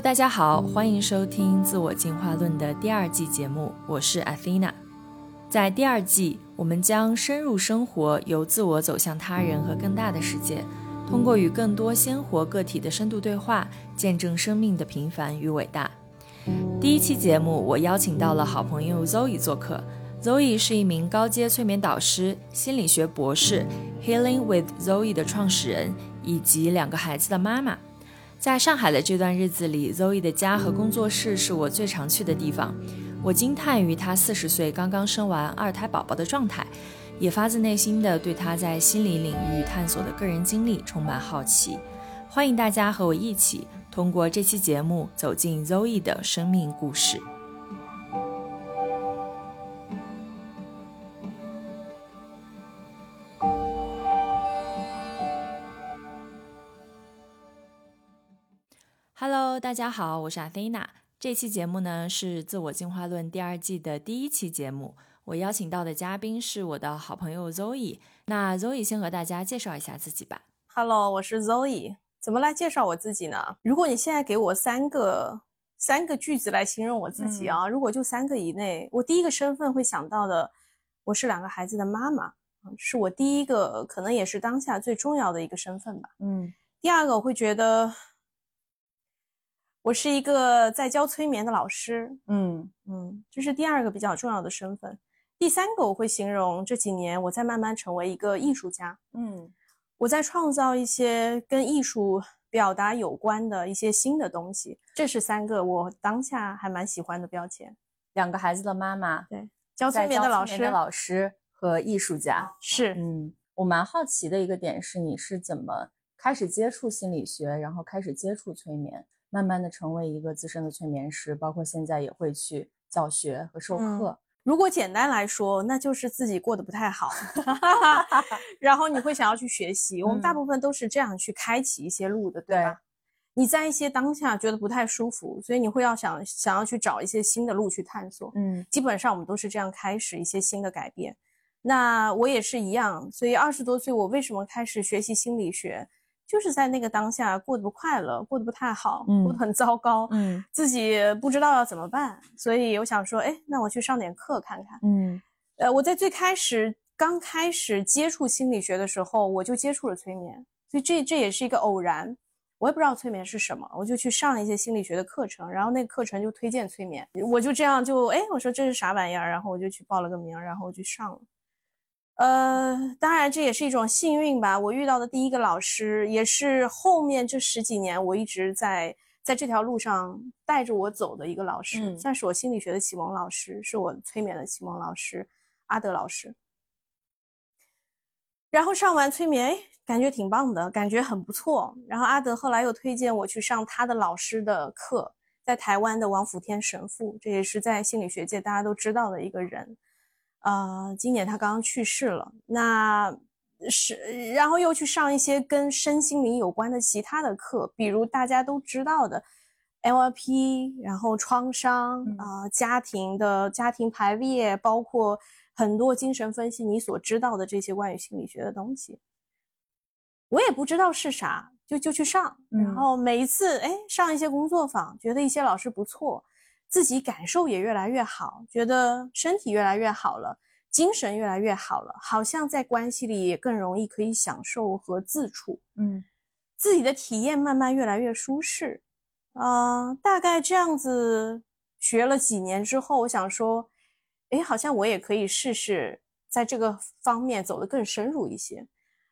大家好，欢迎收听《自我进化论》的第二季节目，我是 Athena。在第二季，我们将深入生活，由自我走向他人和更大的世界，通过与更多鲜活个体的深度对话，见证生命的平凡与伟大。第一期节目，我邀请到了好朋友 Zoe 做客。Zoe 是一名高阶催眠导师、心理学博士，Healing with Zoe 的创始人，以及两个孩子的妈妈。在上海的这段日子里，Zoe 的家和工作室是我最常去的地方。我惊叹于她四十岁刚刚生完二胎宝宝的状态，也发自内心的对她在心理领域探索的个人经历充满好奇。欢迎大家和我一起通过这期节目走进 Zoe 的生命故事。Hello，大家好，我是阿菲娜。这期节目呢是《自我进化论》第二季的第一期节目。我邀请到的嘉宾是我的好朋友 Zoe。那 Zoe 先和大家介绍一下自己吧。Hello，我是 Zoe。怎么来介绍我自己呢？如果你现在给我三个三个句子来形容我自己啊，如果就三个以内，我第一个身份会想到的，我是两个孩子的妈妈，是我第一个，可能也是当下最重要的一个身份吧。嗯。第二个我会觉得。我是一个在教催眠的老师，嗯嗯，这是第二个比较重要的身份。第三个我会形容这几年我在慢慢成为一个艺术家，嗯，我在创造一些跟艺术表达有关的一些新的东西。这是三个我当下还蛮喜欢的标签。两个孩子的妈妈，对，教催眠的老师，老师和艺术家是，嗯，我蛮好奇的一个点是，你是怎么开始接触心理学，然后开始接触催眠？慢慢的成为一个资深的催眠师，包括现在也会去教学和授课。如果简单来说，那就是自己过得不太好，然后你会想要去学习。我们大部分都是这样去开启一些路的，对吧？你在一些当下觉得不太舒服，所以你会要想想要去找一些新的路去探索。嗯，基本上我们都是这样开始一些新的改变。那我也是一样，所以二十多岁我为什么开始学习心理学？就是在那个当下过得不快乐，过得不太好，过得很糟糕，嗯，自己不知道要怎么办，所以我想说，哎，那我去上点课看看，嗯，呃，我在最开始刚开始接触心理学的时候，我就接触了催眠，所以这这也是一个偶然，我也不知道催眠是什么，我就去上一些心理学的课程，然后那个课程就推荐催眠，我就这样就哎，我说这是啥玩意儿，然后我就去报了个名，然后我就上了。呃，当然这也是一种幸运吧。我遇到的第一个老师，也是后面这十几年我一直在在这条路上带着我走的一个老师，算是我心理学的启蒙老师，是我催眠的启蒙老师，阿德老师。然后上完催眠，哎，感觉挺棒的，感觉很不错。然后阿德后来又推荐我去上他的老师的课，在台湾的王福天神父，这也是在心理学界大家都知道的一个人。呃，今年他刚刚去世了，那是然后又去上一些跟身心灵有关的其他的课，比如大家都知道的 LRP，然后创伤啊，家庭的家庭排列，包括很多精神分析，你所知道的这些关于心理学的东西，我也不知道是啥，就就去上，然后每一次哎上一些工作坊，觉得一些老师不错。自己感受也越来越好，觉得身体越来越好了，精神越来越好了，好像在关系里也更容易可以享受和自处，嗯，自己的体验慢慢越来越舒适，啊，大概这样子学了几年之后，我想说，哎，好像我也可以试试在这个方面走得更深入一些。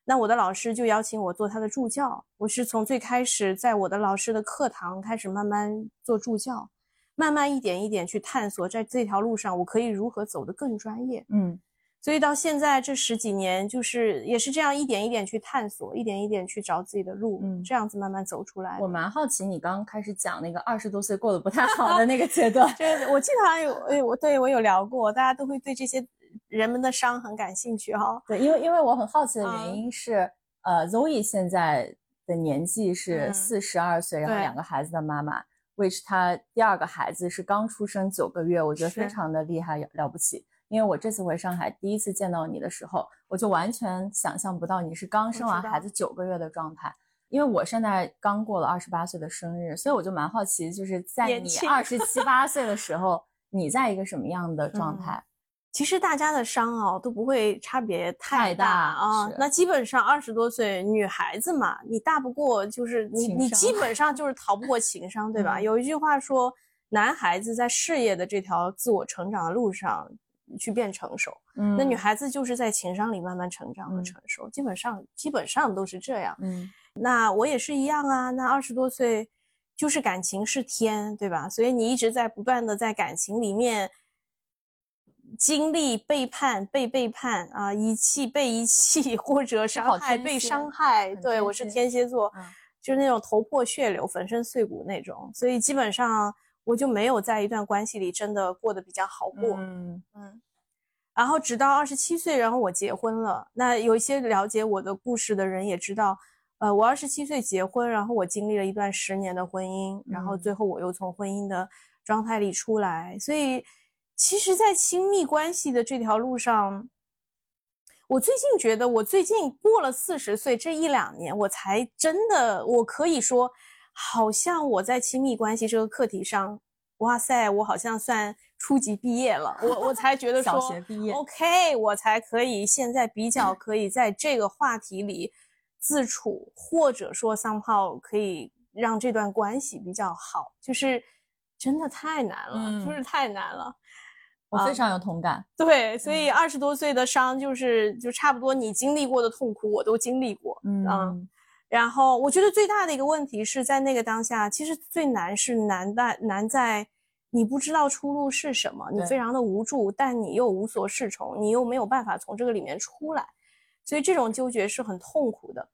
那我的老师就邀请我做他的助教，我是从最开始在我的老师的课堂开始慢慢做助教。慢慢一点一点去探索，在这条路上我可以如何走得更专业？嗯，所以到现在这十几年，就是也是这样一点一点去探索，一点一点去找自己的路，嗯，这样子慢慢走出来。我蛮好奇，你刚刚开始讲那个二十多岁过得不太好的那个阶段，就是我记得好像有，哎，我对我有聊过，大家都会对这些人们的伤很感兴趣哈。对，因为因为我很好奇的原因是，呃，Zoe 现在的年纪是四十二岁，然后两个孩子的妈妈。Which 他第二个孩子是刚出生九个月，我觉得非常的厉害了不起。因为我这次回上海第一次见到你的时候，我就完全想象不到你是刚生完孩子九个月的状态。因为我现在刚过了二十八岁的生日，所以我就蛮好奇，就是在你二十七八 岁的时候，你在一个什么样的状态？其实大家的伤哦都不会差别太太大啊是。那基本上二十多岁女孩子嘛，你大不过就是你你基本上就是逃不过情商，对吧？嗯有一句话说，男孩子在事业的这条自我成长的路上去变成熟，嗯那女孩子就是在情商里慢慢成长和嗯成熟，基本上基本上都是这样。嗯那我也是一样啊，那二十多岁就是感情是天，对吧？所以你一直在不断的在感情里面经历背叛、被背叛啊，遗弃、被遗弃，或者伤害、被伤害。对，我是天蝎座，嗯就是那种头破血流、粉身碎骨那种，所以基本上我就没有在一段关系里真的过得比较好过。嗯嗯，然后直到二十七岁，然后我结婚了。那有一些了解我的故事的人也知道，呃，我二十七岁结婚，然后我经历了一段十年的婚姻，然后嗯最后我又从婚姻的状态里出来。所以，其实，在亲密关系的这条路上，我最近觉得，我最近过了四十岁这一两年，我才真的，我可以说，好像我在亲密关系这个课题上，哇塞，我好像算初级毕业了，我我才觉得说小学毕业。OK，我才可以现在比较可以在这个话题里自处，或者说 somehow 可以让这段关系比较好，就是真的太难了，就是嗯太难了。我非常有同感。对，所以嗯二十多岁的伤，就是就差不多你经历过的痛苦，我都经历过。嗯然后我觉得最大的一个问题是在那个当下，其实最难是难在难在你不知道出路是什么，你非常的无助，但你又无所适从，你又没有办法从这个里面出来，所以这种纠结是很痛苦的。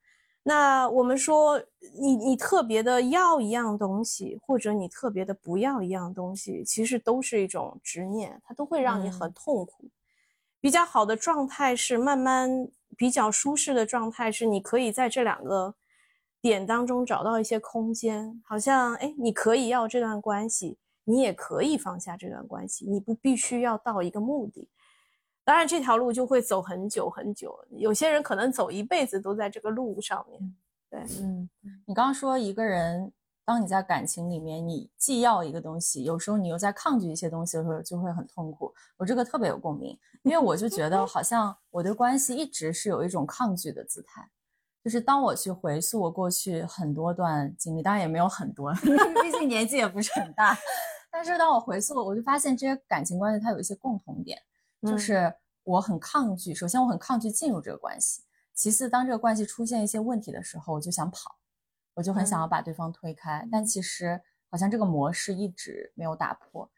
那我们说，你你特别的要一样东西，或者你特别的不要一样东西，其实都是一种执念，它都会让你很嗯痛苦。比较好的状态是慢慢比较舒适的状态，是你可以在这两个点当中找到一些空间，好像哎，你可以要这段关系，你也可以放下这段关系，你不必须要到一个目的。当然，这条路就会走很久很久，有些人可能走一辈子都在这个路上面。对，嗯，你刚刚说一个人，当你在感情里面，你既要一个东西，有时候你又在抗拒一些东西的时候，就会很痛苦。我这个特别有共鸣，因为我就觉得好像我对关系一直是有一种抗拒的姿态。就是当我去回溯我过去很多段经历，当然也没有很多，毕竟年纪也不是很大。但是当我回溯，我就发现这些感情关系它有一些共同点，就嗯是我很抗拒。首先，我很抗拒进入这个关系；其次，当这个关系出现一些问题的时候，我就想跑，我就很想要嗯把对方推开。但其实好像这个模式一直没有打破。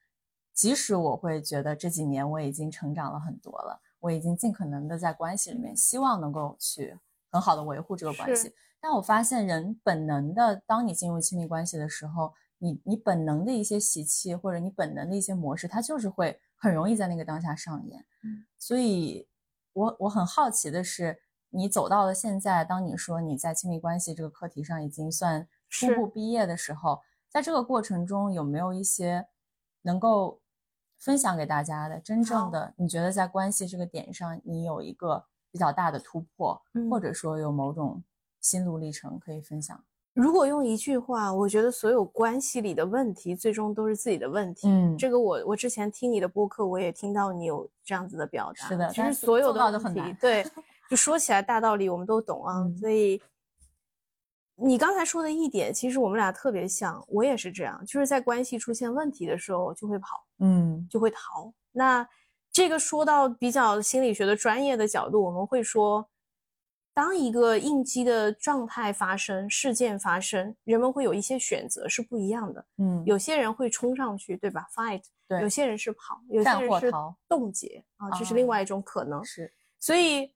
即使我会觉得这几年我已经成长了很多了，我已经尽可能的在关系里面希望能够去很好的维护这个关系，但我发现人本能的，当你进入亲密关系的时候，你你本能的一些习气或者你本能的一些模式，它就是会很容易在那个当下上演。嗯，所以我我很好奇的是，你走到了现在，当你说你在亲密关系这个课题上已经算初步毕业的时候，在这个过程中有没有一些能够分享给大家的真正的？你觉得在关系这个点上，你有一个比较大的突破，嗯或者说有某种心路历程可以分享？如果用一句话，我觉得所有关系里的问题，最终都是自己的问题。嗯这个我我之前听你的播客，我也听到你有这样子的表达。是的其实所有的问题，很对，就说起来大道理我们都懂啊。嗯所以你刚才说的一点，其实我们俩特别像，我也是这样，就是在关系出现问题的时候就会跑，嗯就会逃。那这个说到比较心理学的专业的角度，我们会说，当一个应激的状态发生、事件发生，人们会有一些选择是不一样的。嗯，有些人会冲上去，对吧？fight，对有些人是跑，有些人是逃冻结啊，这是另哦外一种可能。是所以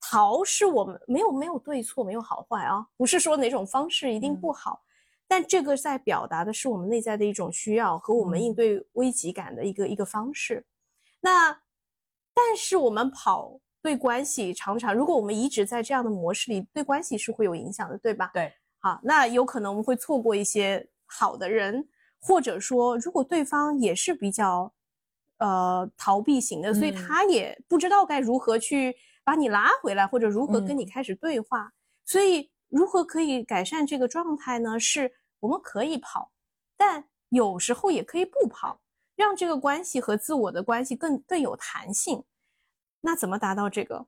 逃是我们没有没有对错，没有好坏啊，不是说哪种方式一定嗯不好，但这个在表达的是我们内在的一种需要和我们应嗯对危机感的一个、一个方式。那但是我们跑对关系常常，如果我们一直在这样的模式里，对关系是会有影响的，对吧？对，好，那有可能我们会错过一些好的人，或者说，如果对方也是比较呃逃避型的，所以嗯他也不知道该如何去把你拉回来，或者如何跟你嗯开始对话。所以如何可以改善这个状态呢？是我们可以跑，但有时候也可以不跑，让这个关系和自我的关系更更有弹性。那怎么达到这个？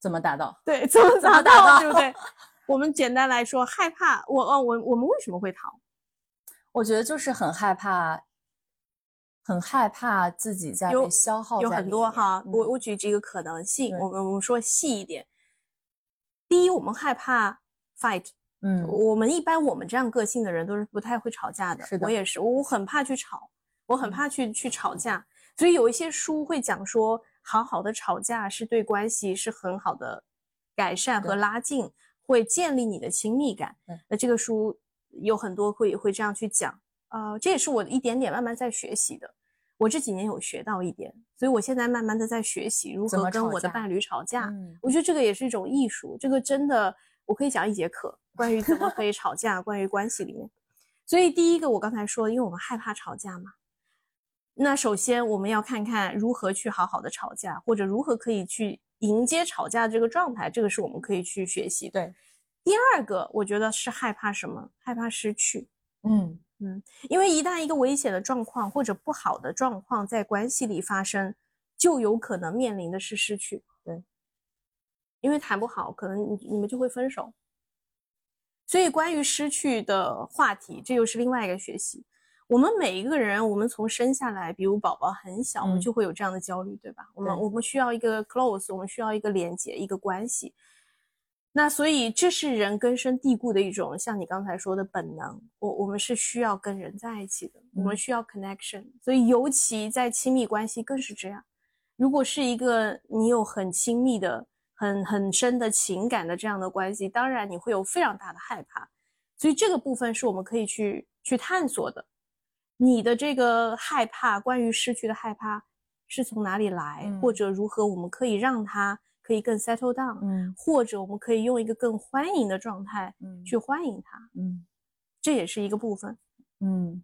怎么达到？对，怎么怎么达达到对不对？我们简单来说，害怕我哦，我我们为什么会逃？我觉得就是很害怕，很害怕自己在有被消耗有很多哈，嗯我我举几个可能性，对我们我们说细一点。第一，我们害怕 fight，嗯我们一般我们这样个性的人都是不太会吵架的。是的我也是，我很怕去吵，我很嗯怕去去吵架。所以有一些书会讲说，好好的吵架是对关系是很好的改善和拉近，会建立你的亲密感对。那这个书有很多会会这样去讲，呃，这也是我一点点慢慢在学习的。我这几年有学到一点，所以我现在慢慢的在学习如何跟我的伴侣吵架。嗯我觉得这个也是一种艺术，这个真的我可以讲一节课，关于怎么可以吵架，关于关系里面。所以第一个我刚才说，因为我们害怕吵架嘛，那首先我们要看看如何去好好的吵架，或者如何可以去迎接吵架的这个状态，这个是我们可以去学习的。对，第二个我觉得是害怕什么？害怕失去。嗯嗯因为一旦一个危险的状况或者不好的状况在关系里发生，就有可能面临的是失去。对，因为谈不好，可能你你们就会分手。所以关于失去的话题，这又是另外一个学习。我们每一个人，我们从生下来，比如宝宝很小，我们嗯就会有这样的焦虑，对吧？我们我们需要一个 close，我们需要一个连接，一个关系。那所以这是人根深蒂固的一种，像你刚才说的本能。我我们是需要跟人在一起的，我们嗯需要 connection。所以尤其在亲密关系更是这样。如果是一个你有很亲密的、很很深的情感的这样的关系，当然你会有非常大的害怕。所以这个部分是我们可以去去探索的。你的这个害怕，关于失去的害怕是从哪里来，嗯或者如何我们可以让它可以更 settle down，、嗯或者我们可以用一个更欢迎的状态嗯去欢迎它，嗯这也是一个部分。嗯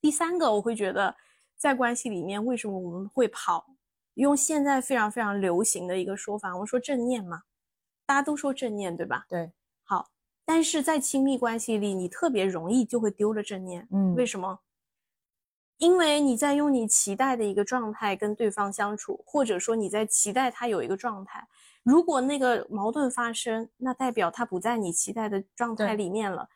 第三个，我会觉得在关系里面，为什么我们会跑？用现在非常非常流行的一个说法，我们说正念嘛，大家都说正念，对吧？对，好，但是在亲密关系里，你特别容易就会丢了正念。嗯为什么？因为你在用你期待的一个状态跟对方相处，或者说你在期待他有一个状态。如果那个矛盾发生，那代表他不在你期待的状态里面了，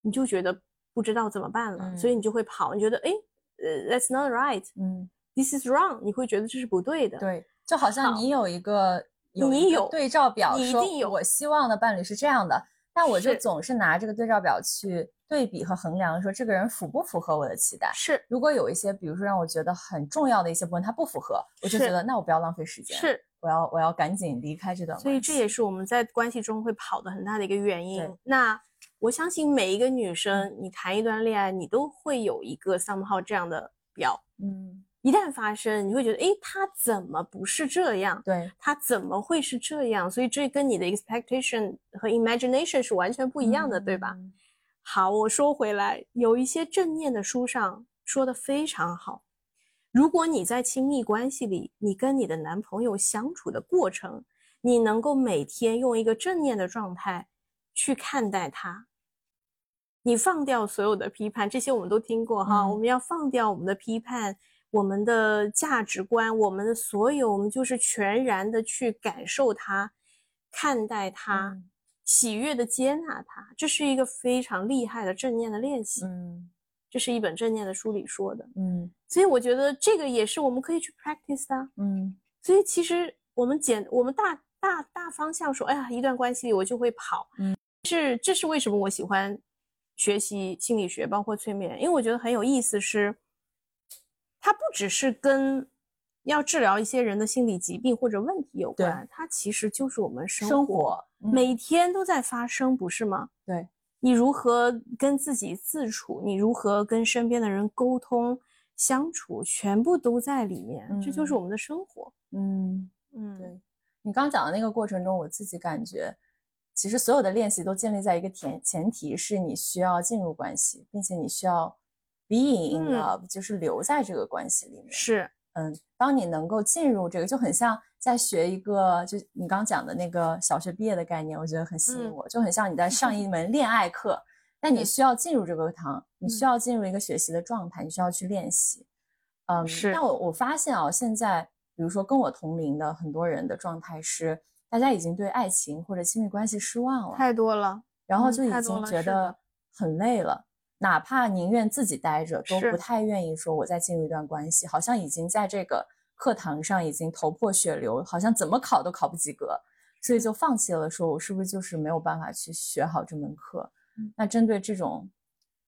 你就觉得不知道怎么办了，嗯所以你就会跑。你觉得，哎，呃，That's not right, 嗯 this is wrong，你会觉得这是不对的。对，就好像你有一个有你有对照表，说你一定有我希望的伴侣是这样的，但我就总是拿这个对照表去对比和衡量，说这个人符不符合我的期待。是如果有一些，比如说让我觉得很重要的一些部分，他不符合，我就觉得那我不要浪费时间，是，我要我要赶紧离开这段关系。所以这也是我们在关系中会跑的很大的一个原因。那我相信每一个女生，你谈一段恋爱，你都会有一个 somehow 这样的表。嗯，一旦发生，你会觉得，诶，他怎么不是这样？对，他怎么会是这样？所以这跟你的 expectation 和 imagination 是完全不不一样的，对吧？嗯好，我说回来，有一些正念的书上说的非常好。如果你在亲密关系里，你跟你的男朋友相处的过程，你能够每天用一个正念的状态去看待他，你放掉所有的批判，这些我们都听过哈。嗯我们要放掉我们的批判，我们的价值观，我们的所有，我们就是全然的去感受他，看待他。嗯喜悦的接纳它，这是一个非常厉害的正念的练习。嗯这是一本正念的书里说的，嗯所以我觉得这个也是我们可以去 practice 的。嗯所以其实我们简我们大大大方向说，哎呀，一段关系里我就会跑，嗯，是这是为什么我喜欢学习心理学，包括催眠，因为我觉得很有意思是，它不只是跟要治疗一些人的心理疾病或者问题有关，它其实就是我们生生活嗯每天都在发生，不是吗？对，你如何跟自己自处，你如何跟身边的人沟通相处，全部都在里面，这就是嗯我们的生活。嗯。嗯，对你刚讲的那个过程中，我自己感觉，其实所有的练习都建立在一个前前提是你需要进入关系，并且你需要 being in 嗯 love，、就是留在这个关系里面。是嗯，当你能够进入这个，就很像在学一个，就你刚讲的那个小学毕业的概念，我觉得很吸引我，就很像你在上一 门恋爱课，但你需要进入这个堂，你需要进入一个学习的状态，你需要去练习。嗯，是。但我我发现啊，现在比如说跟我同龄的很多人的状态是，大家已经对爱情或者亲密关系失望了，太多了，然后就已经觉得很累了。哪怕宁愿自己待着，都不太愿意说我再进入一段关系，好像已经在这个课堂上已经头破血流，好像怎么考都考不及格，所以就放弃了。说我是不是就是没有办法去学好这门课？那针对这种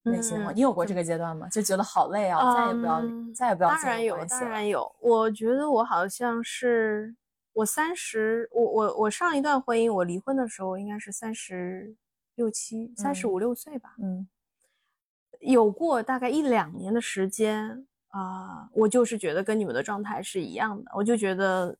类型的话，你有过这个阶段吗？就觉得好累啊，再也不要，再也不要。当然有，当然有。我觉得我好像是我三十，我我我上一段婚姻，我离婚的时候应该是三十六七，三十五六岁吧。嗯。有过大概一两年的时间啊，我就是觉得跟你们的状态是一样的，我就觉得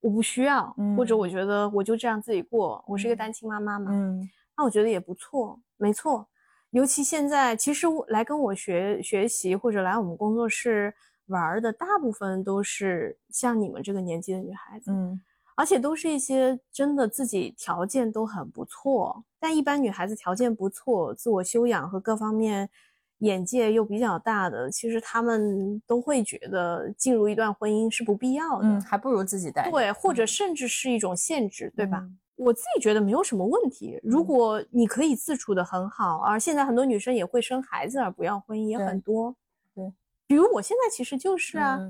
我不需要，或者我觉得我就这样自己过，我是一个单亲妈妈嘛，嗯，那我觉得也不错，没错。尤其现在，其实来跟我学学习或者来我们工作室玩的大部分都是像你们这个年纪的女孩子，嗯。而且都是一些真的自己条件都很不错，但一般女孩子条件不错，自我修养和各方面眼界又比较大的，其实她们都会觉得进入一段婚姻是不必要的，嗯，还不如自己带，对，或者甚至是一种限制，对吧？我自己觉得没有什么问题，如果你可以自处的很好，而现在很多女生也会生孩子而不要婚姻也很多，对，比如我现在其实就是啊。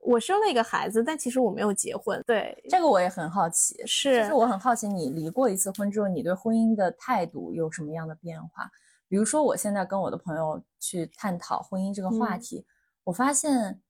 我生了一个孩子，但其实我没有结婚。对这个我也很好奇，是，其实我很好奇，你离过一次婚之后，你对婚姻的态度有什么样的变化？比如说，我现在跟我的朋友去探讨婚姻这个话题，我发现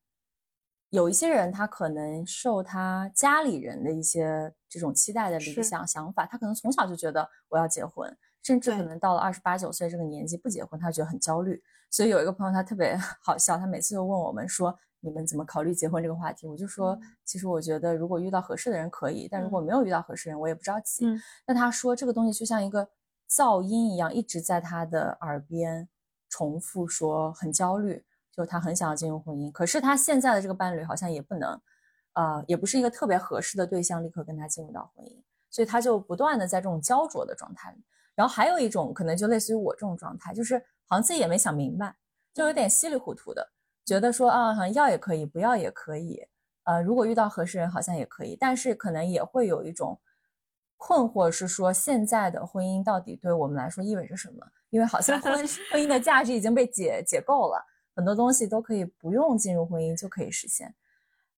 有一些人他可能受他家里人的一些这种期待的理想想法，他可能从小就觉得我要结婚，甚至可能到了二十八九岁这个年纪不结婚，他觉得很焦虑。所以有一个朋友他特别 好笑，他每次都问我们说。你们怎么考虑结婚这个话题？我就说，其实我觉得如果遇到合适的人可以，但如果没有遇到合适人，我也不着急。那他说这个东西就像一个噪音一样，一直在他的耳边重复说，很焦虑，就他很想要进入婚姻，可是他现在的这个伴侣好像也不能，呃，也不是一个特别合适的对象，立刻跟他进入到婚姻，所以他就不断的在这种焦灼的状态里。然后还有一种可能就类似于我这种状态，就是好像自己也没想明白，就有点稀里糊涂的。觉得说啊，好像要也可以，不要也可以，呃，如果遇到合适人，好像也可以，但是可能也会有一种困惑，是说现在的婚姻到底对我们来说意味着什么？因为好像婚 婚姻的价值已经被解解构了，很多东西都可以不用进入婚姻就可以实现。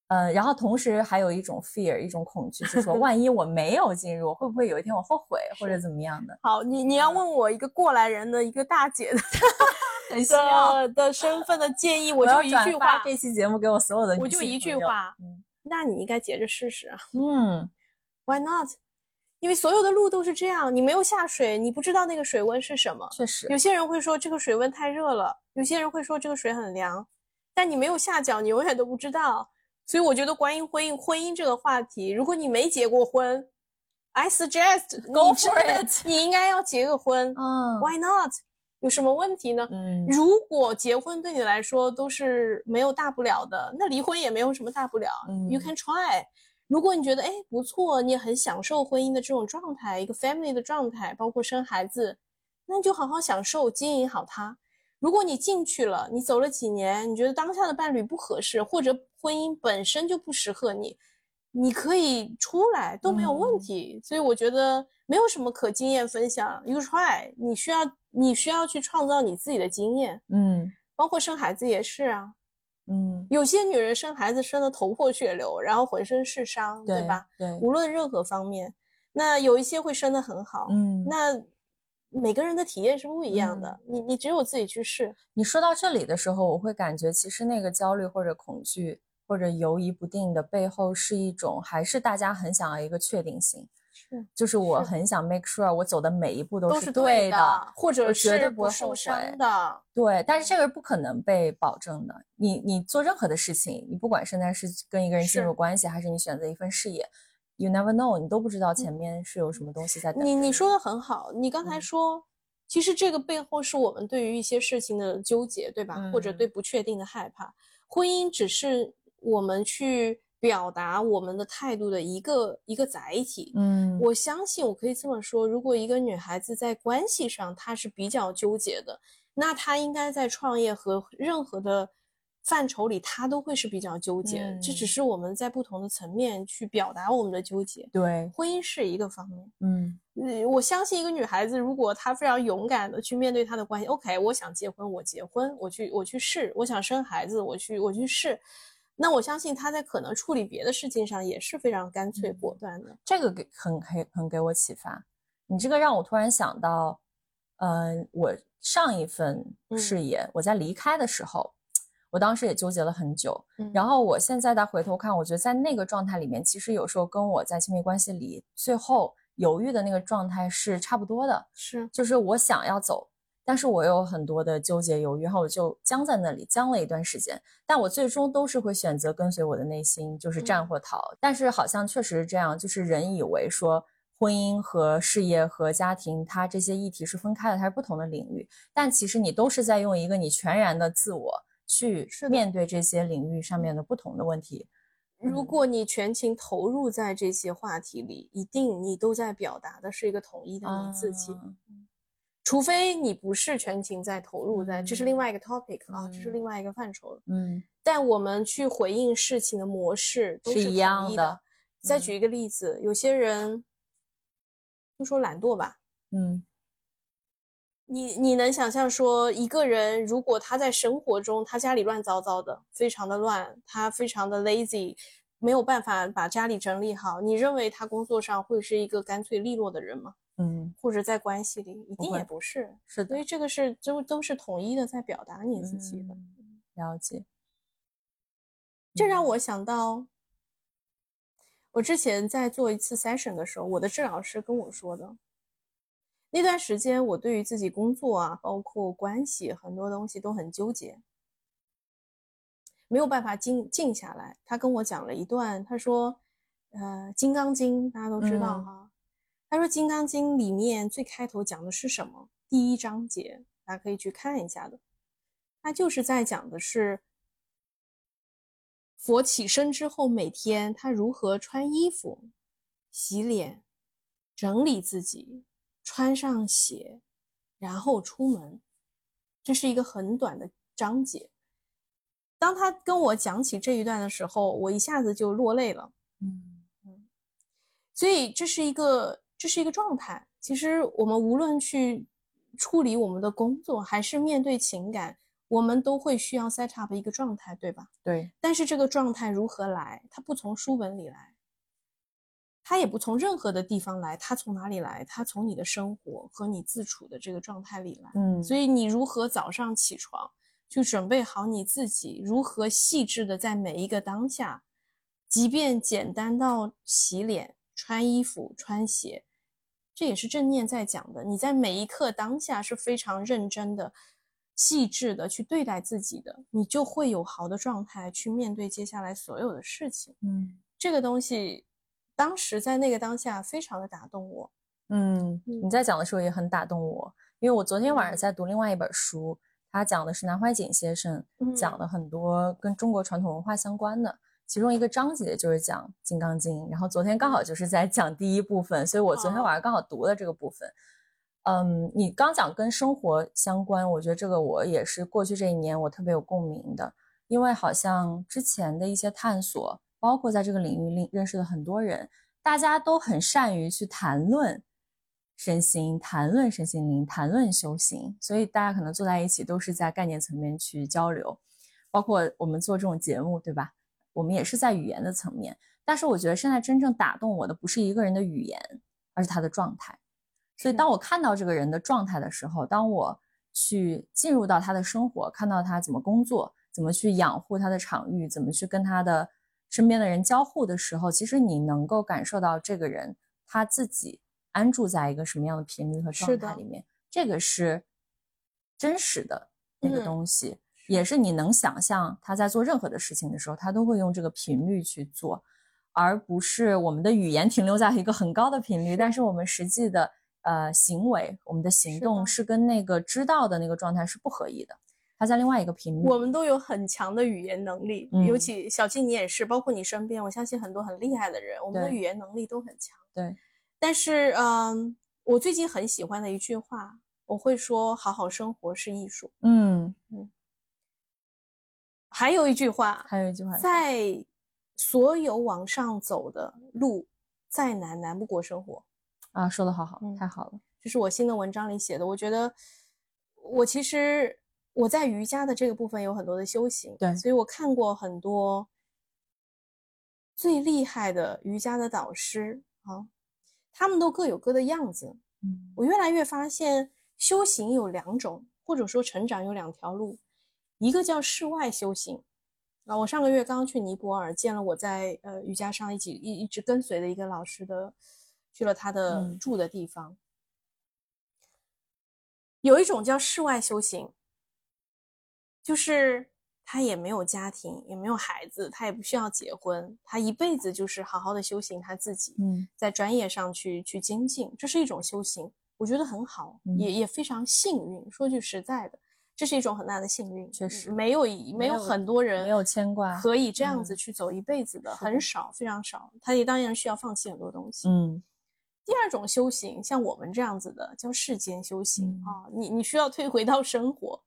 嗯，然后同时还有一种 fear，一种恐惧，是说万一我没有进入，会不会有一天我后悔或者怎么样的？好，你你要问我一个过来人的一个大姐的。的的身份的建议，我就一句话。这期节目给我所有的我就一句话，那你应该接着试试啊。嗯，Why not？因为所有的路都是这样，你没有下水，你不知道那个水温是什么。确实，有些人会说这个水温太热了，有些人会说这个水很凉，但你没有下脚，你永远都不知道。所以我觉得关于婚姻，婚姻这个话题，如果你没结过婚，I suggest go for it，你应该要结个婚。嗯，Why not？有什么问题呢？嗯，如果结婚对你来说都是没有大不了的，那离婚也没有什么大不了。嗯，You can try。如果你觉得哎不错，你也很享受婚姻的这种状态，一个 family 的状态，包括生孩子，那你就好好享受，经营好它。如果你进去了，你走了几年，你觉得当下的伴侣不合适，或者婚姻本身就不适合你，你可以出来都没有问题。所以我觉得没有什么可经验分享，You try。你需要。你需要去创造你自己的经验，嗯，包括生孩子也是啊，嗯，有些女人生孩子生的头破血流，然后浑身是伤，对吧？对，无论任何方面，那有一些会生的很好，嗯，那每个人的体验是不一样的，你你只有自己去试。你说到这里的时候，我会感觉其实那个焦虑或者恐惧或者犹疑不定的背后，是一种还是大家很想要一个确定性。就是我很想 make sure 我走的每一步都是对的，或者绝对不受伤的。对，但是这个是不可能被保证的。你你做任何的事情，你不管现在是跟一个人进入关系，还是你选择一份事业，you never know，你都不知道前面是有什么东西在等。你你说的很好，你刚才说，其实这个背后是我们对于一些事情的纠结，对吧？或者对不确定的害怕。婚姻只是我们去表达我们的态度的一个一个载体。嗯，我相信我可以这么说，如果一个女孩子在关系上她是比较纠结的，那她应该在创业和任何的范畴里，她都会是比较纠结。这只嗯是我们在不同的层面去表达我们的纠结。对，婚姻是一个方面。嗯嗯，我相信一个女孩子，如果她非常勇敢的去面对她的关系，OK，我想结婚，我结婚，我去我去试；我想生孩子，我去我去试。那我相信他在可能处理别的事情上也是非常干脆嗯果断的。这个给很很很给我启发。你这个让我突然想到，呃，我上一份嗯事业，我在离开的时候，我当时也纠结了很久。嗯然后我现在再回头看，我觉得在那个状态里面，其实有时候跟我在亲密关系里最后犹豫的那个状态是差不多的，是，就是我想要走。但是我有很多的纠结犹豫，然后我就僵在那里，僵了一段时间。但我最终都是会选择跟随我的内心，就是战嗯或逃。但是好像确实是这样，就是人以为说婚姻和事业和家庭，它这些议题是分开的，它是不同的领域。但其实你都是在用一个你全然的自我去面对这些领域上面的不同的问题。如果你全情投入在这些话题里，一定你都在表达的是一个统一的你自己。啊除非你不是全情在投入在，这是另外一个 topic 啊，这是嗯。另外一个范畴了。嗯。但我们去回应事情的模式都是是一样的嗯再举一个例子，有些人就说懒惰吧，嗯。你你能想象说一个人如果他在生活中他家里乱糟糟的，非常的乱，他非常的 lazy，没有办法把家里整理好，你认为他工作上会是一个干脆利落的人吗？嗯，或者在关系里一定也不是，是的所以，这个是都都是统一的在表达你自己的。嗯了解。这让嗯我想到，我之前在做一次 session 的时候，我的治疗师跟我说的，那段时间我对于自己工作啊，包括关系很多东西都很纠结，没有办法静静下来。他跟我讲了一段，他说，呃，《金刚经》大家都知道嗯哈，他说《金刚经》里面最开头讲的是什么？第一章节，大家可以去看一下的。他就是在讲的是佛起身之后，每天他如何穿衣服、洗脸、整理自己，穿上鞋，然后出门。这是一个很短的章节。当他跟我讲起这一段的时候，我一下子就落泪了。嗯嗯所以这是一个这是一个状态。其实我们无论去处理我们的工作，还是面对情感，我们都会需要 set up 一个状态，对吧？对，但是这个状态如何来？它不从书本里来，它也不从任何的地方来，它从哪里来？它从你的生活和你自处的这个状态里来。嗯，所以你如何早上起床，去准备好你自己，如何细致的在每一个当下，即便简单到洗脸、穿衣服、穿鞋，这也是正念在讲的。你在每一刻当下是非常认真的、细致的去对待自己的，你就会有好的状态去面对接下来所有的事情。嗯这个东西，当时在那个当下非常的打动我。嗯，嗯你在讲的时候也很打动我，因为我昨天晚上在读另外一本书，它讲的是南怀瑾先生嗯讲的很多跟中国传统文化相关的，其中一个章节就是讲《金刚经》，然后昨天刚好就是在讲第一部分，所以我昨天哦晚上刚好读了这个部分。嗯，你刚讲跟生活相关，我觉得这个我也是过去这一年我特别有共鸣的，因为好像之前的一些探索，包括在这个领域里认识的很多人，大家都很善于去谈论身心、谈论身心灵、谈论修行，所以大家可能坐在一起都是在概念层面去交流，包括我们做这种节目，对吧？我们也是在语言的层面，但是我觉得现在真正打动我的不是一个人的语言，而是他的状态。所以当我看到这个人的状态的时候，当我去进入到他的生活，看到他怎么工作，怎么去养护他的场域，怎么去跟他的身边的人交互的时候，其实你能够感受到这个人他自己安住在一个什么样的频率和状态里面，这个是真实的那个嗯东西，也是你能想象他在做任何的事情的时候，他都会用这个频率去做，而不是我们的语言停留在一个很高的频率，但是我们实际的呃行为，我们的行动是跟那个知道的那个状态是不合一的，他在另外一个频率。我们都有很强的语言能力，嗯尤其小静你也是，包括你身边，我相信很多很厉害的人，我们的语言能力都很强。对，但是，嗯，我最近很喜欢的一句话，我会说：好好生活是艺术。嗯嗯，还有一句话，还有一句话，在所有往上走的路，再难难不过生活。啊，说的好好，嗯太好了。这是我新的文章里写的。我觉得我其实我在瑜伽的这个部分有很多的修行，对所以我看过很多最厉害的瑜伽的导师啊，他们都各有各的样子。嗯我越来越发现，修行有两种，或者说成长有两条路，一个叫室外修行。啊，我上个月刚刚去尼泊尔，见了我在呃瑜伽上一起一一直跟随的一个老师的，去了他的嗯住的地方。有一种叫室外修行，就是他也没有家庭，也没有孩子，他也不需要结婚，他一辈子就是好好的修行他自己。嗯在专业上去去精进，这是一种修行，我觉得很好，嗯也也非常幸运。说句实在的，这是一种很大的幸运，确实没有一没有很多人没有牵挂可以这样子嗯去走一辈子的，很少，非常少。他也当然需要放弃很多东西。嗯第二种修行，像我们这样子的，叫世间修行、嗯啊，你你需要退回到生活。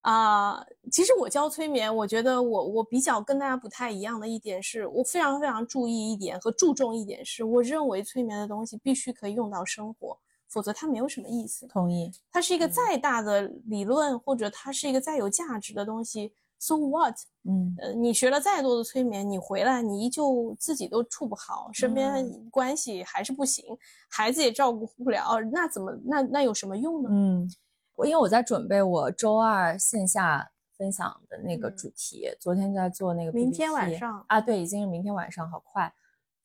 啊、其实我教催眠，我觉得我我比较跟大家不太一样的一点是，我非常非常注意一点和注重一点是，我认为催眠的东西必须可以用到生活，否则它没有什么意思。同意。它是一个嗯再大的理论，或者它是一个再有价值的东西，so what？嗯呃，你学了再多的催眠，你回来你依旧自己都处不好，身边嗯关系还是不行，孩子也照顾不了，那怎么那那有什么用呢？嗯，我因为我在准备我周二线下分享的那个嗯主题，昨天在做那个 PPT。明天晚上啊，对，已经是明天晚上，好快。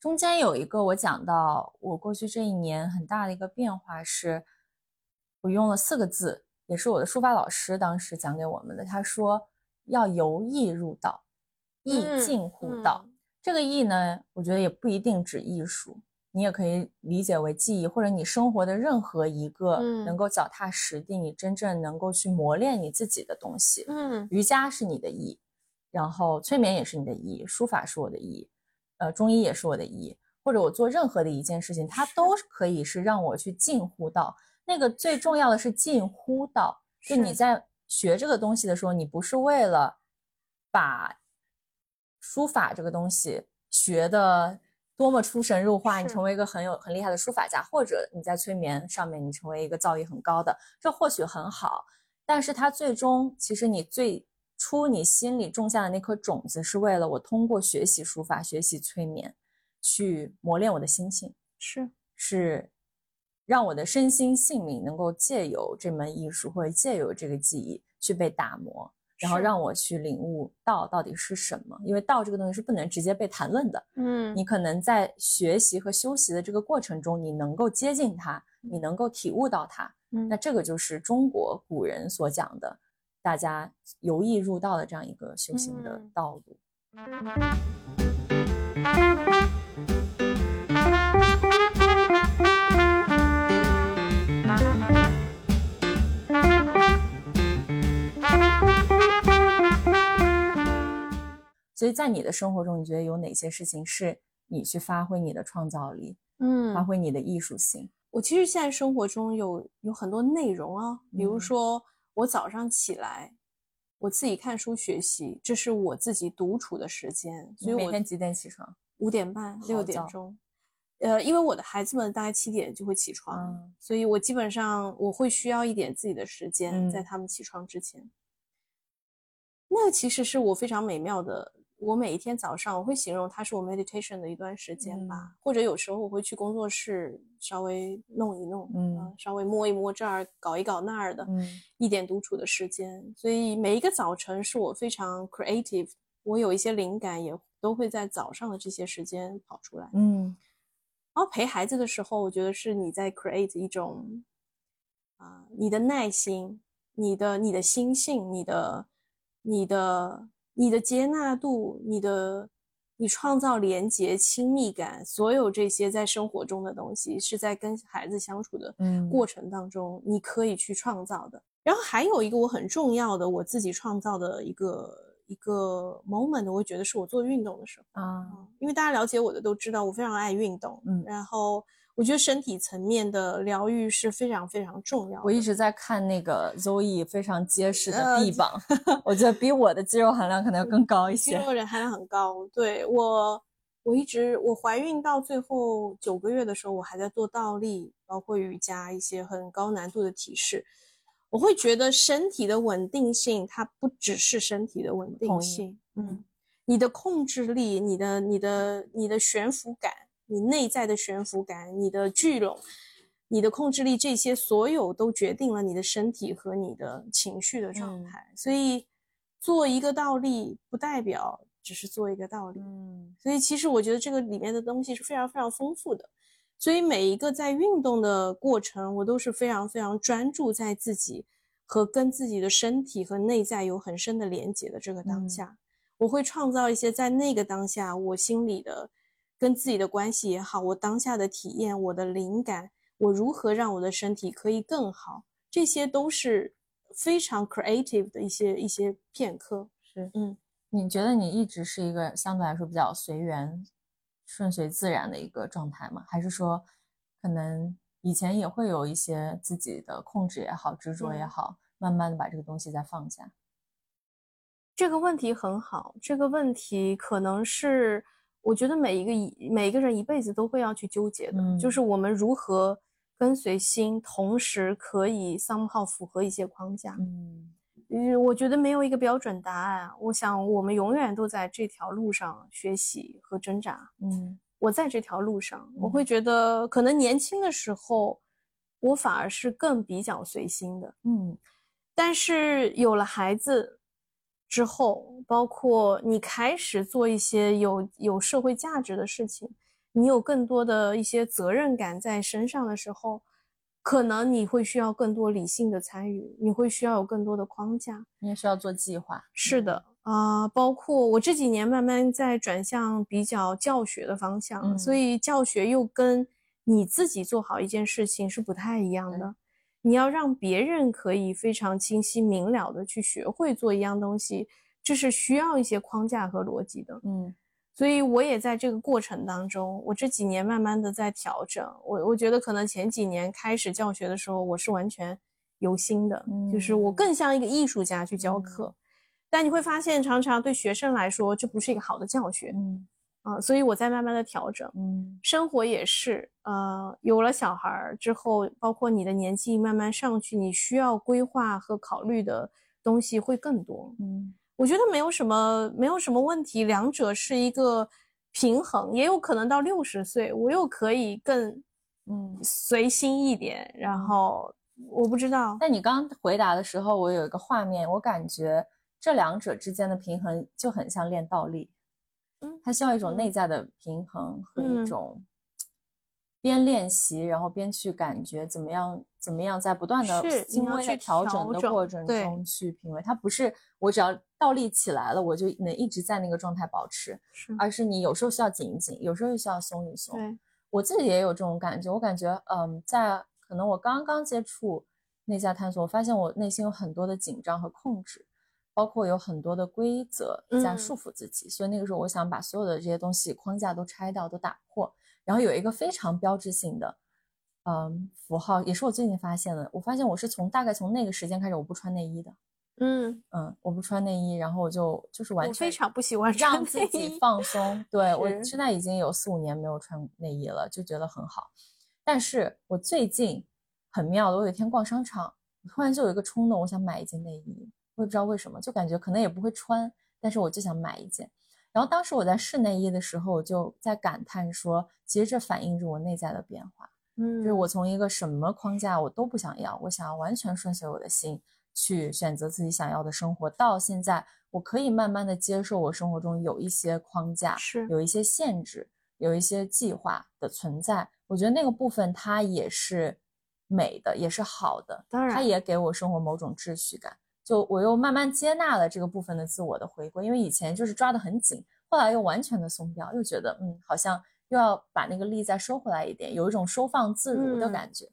中间有一个我讲到我过去这一年很大的一个变化是，我用了四个字，也是我的书法老师当时讲给我们的。他说要由易入道，意嗯近乎道。嗯这个易呢，我觉得也不一定指艺术，你也可以理解为技艺，或者你生活的任何一个嗯能够脚踏实地，你真正能够去磨练你自己的东西。嗯瑜伽是你的艺，然后催眠也是你的艺，书法是我的艺，呃，中医也是我的医，或者我做任何的一件事情，它都。可以是让我去近乎到。那个最重要的是近乎到，就你在学这个东西的时候，你不是为了把书法这个东西学的多么出神入化，你成为一个很有很厉害的书法家，或者你在催眠上面你成为一个造诣很高的，这或许很好，但是它最终其实你最初你心里种下的那颗种子，是为了我通过学习书法、学习催眠，去磨练我的心性，是是让我的身心性命能够借由这门艺术或者借由这个技艺去被打磨，然后让我去领悟道到底是什么。因为道这个东西是不能直接被谈论的，嗯你可能在学习和修习的这个过程中，你能够接近它，你能够体悟到它。嗯那这个就是中国古人所讲的，大家由易入道的这样一个修行的嗯道路。所以在你的生活中，你觉得有哪些事情是你去发挥你的创造力，嗯发挥你的艺术性？我其实现在生活中有有很多内容啊，比如嗯说我早上起来，我自己看书学习，这是我自己独处的时间，所以我你每天几点起床？五点半六点钟，呃，因为我的孩子们大概七点就会起床，嗯所以我基本上我会需要一点自己的时间，在嗯他们起床之前。那其实是我非常美妙的。我每一天早上，我会形容它是我 meditation 的一段时间吧，嗯或者有时候我会去工作室稍微弄一弄，嗯呃稍微摸一摸这儿，搞一搞那儿的，嗯一点独处的时间。所以每一个早晨是我非常 creative，我有一些灵感也都会在早上的这些时间跑出来。嗯然后陪孩子的时候，我觉得是你在 create 一种啊、你的耐心、你的你的心性、你的你的你的接纳度、你的你创造连接、亲密感，所有这些在生活中的东西，是在跟孩子相处的嗯。过程当中，你可以去创造的。然后还有一个我很重要的我自己创造的一个一个 moment，我会觉得是我做运动的时候。啊，因为大家了解我的都知道我非常爱运动，嗯，然后我觉得身体层面的疗愈是非常非常重要的。我一直在看那个 Zoe 非常结实的呃臂膀，我觉得比我的肌肉含量可能要更高一些肌。肉人含量很高，对我，我一直我怀孕到最后九个月的时候，我还在做倒立，包括瑜伽一些很高难度的体式。我会觉得身体的稳定性，它不只是身体的稳定性，嗯，你的控制力，你的你的你的悬浮感，你内在的悬浮感，你的聚拢，你的控制力，这些所有都决定了你的身体和你的情绪的状嗯态。所以做一个倒立，不代表只是做一个倒立。嗯所以其实我觉得这个里面的东西是非常非常丰富的。所以每一个在运动的过程，我都是非常非常专注在自己和跟自己的身体和内在有很深的连接的这个当嗯下。我会创造一些在那个当下我心里的跟自己的关系也好，我当下的体验，我的灵感，我如何让我的身体可以更好，这些都是非常 creative 的一些一些片刻。是，嗯，你觉得你一直是一个相对来说比较随缘、顺随自然的一个状态吗？还是说，可能以前也会有一些自己的控制也好、执着也嗯好，慢慢的把这个东西再放下？这个问题很好，这个问题可能是我觉得每一个一每一个人一辈子都会要去纠结的，嗯就是我们如何跟随心，同时可以 somehow 符合一些框架。嗯嗯，我觉得没有一个标准答案。我想我们永远都在这条路上学习和挣扎。嗯我在这条路上，我嗯会觉得可能年轻的时候，我反而是更比较随心的。嗯但是有了孩子之后，包括你开始做一些有有社会价值的事情，你有更多的一些责任感在身上的时候，可能你会需要更多理性的参与，你会需要有更多的框架。你也需要做计划。是的，啊、包括我这几年慢慢在转向比较教学的方向，嗯所以教学又跟你自己做好一件事情是不太一样的。你要让别人可以非常清晰明了的去学会做一样东西，这是需要一些框架和逻辑的。嗯所以我也在这个过程当中，我这几年慢慢的在调整。我我觉得可能前几年开始教学的时候，我是完全由心的，就是我嗯更像一个艺术家去教课。但你会发现，常常对学生来说，这不是一个好的教学嗯啊、所以我在慢慢的调整。嗯生活也是，呃，有了小孩儿之后，包括你的年纪慢慢上去，你需要规划和考虑的东西会更多。嗯我觉得没有什么没有什么问题，两者是一个平衡，也有可能到六十岁，我又可以更嗯。随心一点，然后我不知道，但你刚回答的时候，我有一个画面，我感觉这两者之间的平衡就很像练倒立，嗯它需要一种嗯内在的平衡和一嗯种边练习，然后边去感觉怎么样，怎么样在不断的是轻你要去微的调整的过程中去品味。它不是我只要倒立起来了，我就能一直在那个状态保持，是而是你有时候需要紧一紧，有时候又需要松一松。对，我自己也有这种感觉，我感觉，嗯，在可能我刚刚接触内在探索，我发现我内心有很多的紧张和控制，包括有很多的规则在嗯。束缚自己，所以那个时候我想把所有的这些东西框架都拆掉，都打破，然后有一个非常标志性的，嗯，符号，也是我最近发现的，我发现我是从大概从那个时间开始，我不穿内衣的，嗯，嗯，我不穿内衣，然后我就就是完全我非常不喜欢让穿内自己放松。对我现在已经有四五年没有穿内衣了，就觉得很好。但是我最近很妙的，我有一天逛商场，突然就有一个冲动，我想买一件内衣，我也不知道为什么，就感觉可能也不会穿，但是我就想买一件。然后当时我在试内衣的时候，我就在感叹说，其实这反映着我内在的变化。嗯，就是我从一个什么框架我都不想要，我想要完全顺随我的心去选择自己想要的生活。到现在，我可以慢慢的接受我生活中有一些框架，是有一些限制，有一些计划的存在。我觉得那个部分它也是美的，也是好的，当然它也给我生活某种秩序感。就我又慢慢接纳了这个部分的自我的回归，因为以前就是抓得很紧，后来又完全的松掉，又觉得嗯，好像又要把那个力再收回来一点，有一种收放自如的嗯感觉。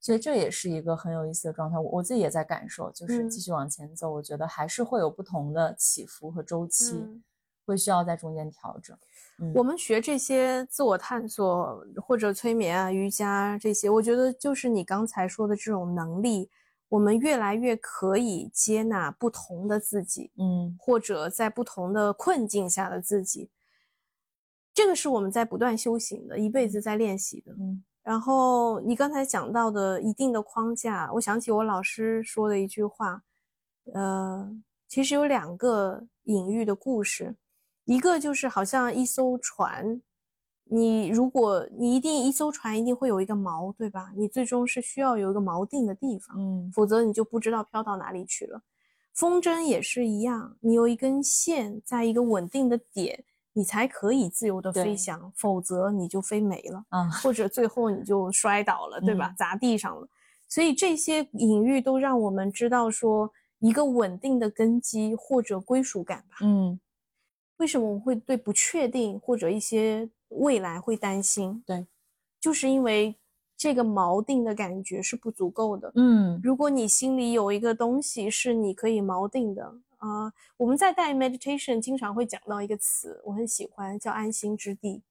所以这也是一个很有意思的状态。我我自己也在感受，就是嗯继续往前走，我觉得还是会有不同的起伏和周期，嗯会需要在中间调整。嗯我们学这些自我探索或者催眠啊、瑜伽这些，我觉得就是你刚才说的这种能力，我们越来越可以接纳不同的自己，嗯或者在不同的困境下的自己。这个是我们在不断修行的，一辈子在练习的。嗯然后你刚才讲到的一定的框架，我想起我老师说的一句话，呃，其实有两个隐喻的故事，一个就是好像一艘船，你如果你一定一艘船一定会有一个锚，对吧？你最终是需要有一个锚定的地方，嗯否则你就不知道飘到哪里去了。风筝也是一样，你有一根线在一个稳定的点，你才可以自由的飞翔，否则你就飞没了。嗯或者最后你就摔倒了，对吧？嗯砸地上了。所以这些隐喻都让我们知道说，一个稳定的根基或者归属感吧。嗯为什么我们会对不确定或者一些未来会担心？对，就是因为这个锚定的感觉是不足够的。嗯如果你心里有一个东西是你可以锚定的啊、我们在带 meditation 经常会讲到一个词，我很喜欢，叫安心之地。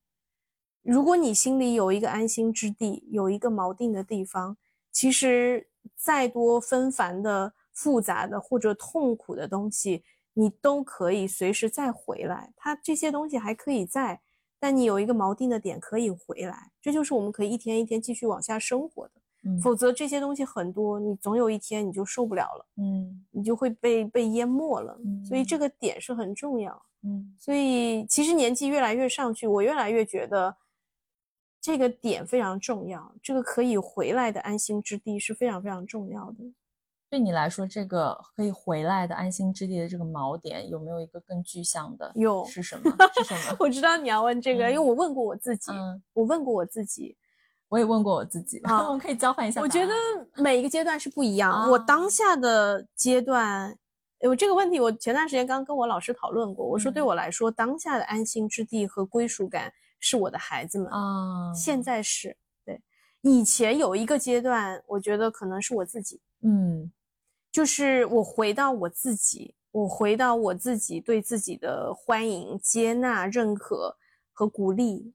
如果你心里有一个安心之地，有一个锚定的地方，其实再多纷繁的、复杂的或者痛苦的东西，你都可以随时再回来。它这些东西还可以在，但你有一个锚定的点可以回来，这就是我们可以一天一天继续往下生活的。嗯否则这些东西很多，你总有一天你就受不了了，嗯你就会被被淹没了。所以这嗯个点是很重要。嗯所以其实年纪越来越上去，我越来越觉得这个点非常重要，这个可以回来的安心之地是非常非常重要的。对你来说，这个可以回来的安心之地的这个锚点，有没有一个更具象的？有是什么？是什么？我知道你要问这个，因为嗯我问过我自己，嗯，我问过我自己，我也问过我自己，啊我们可以交换一下。我觉得每一个阶段是不一样。我啊当下的阶段，我这个问题我前段时间刚跟我老师讨论过。我说，对嗯我来说，当下的安心之地和归属感是我的孩子们。啊，现在是对，以前有一个阶段，我觉得可能是我自己，嗯就是我回到我自己，我回到我自己对自己的欢迎、接纳、认可和鼓励，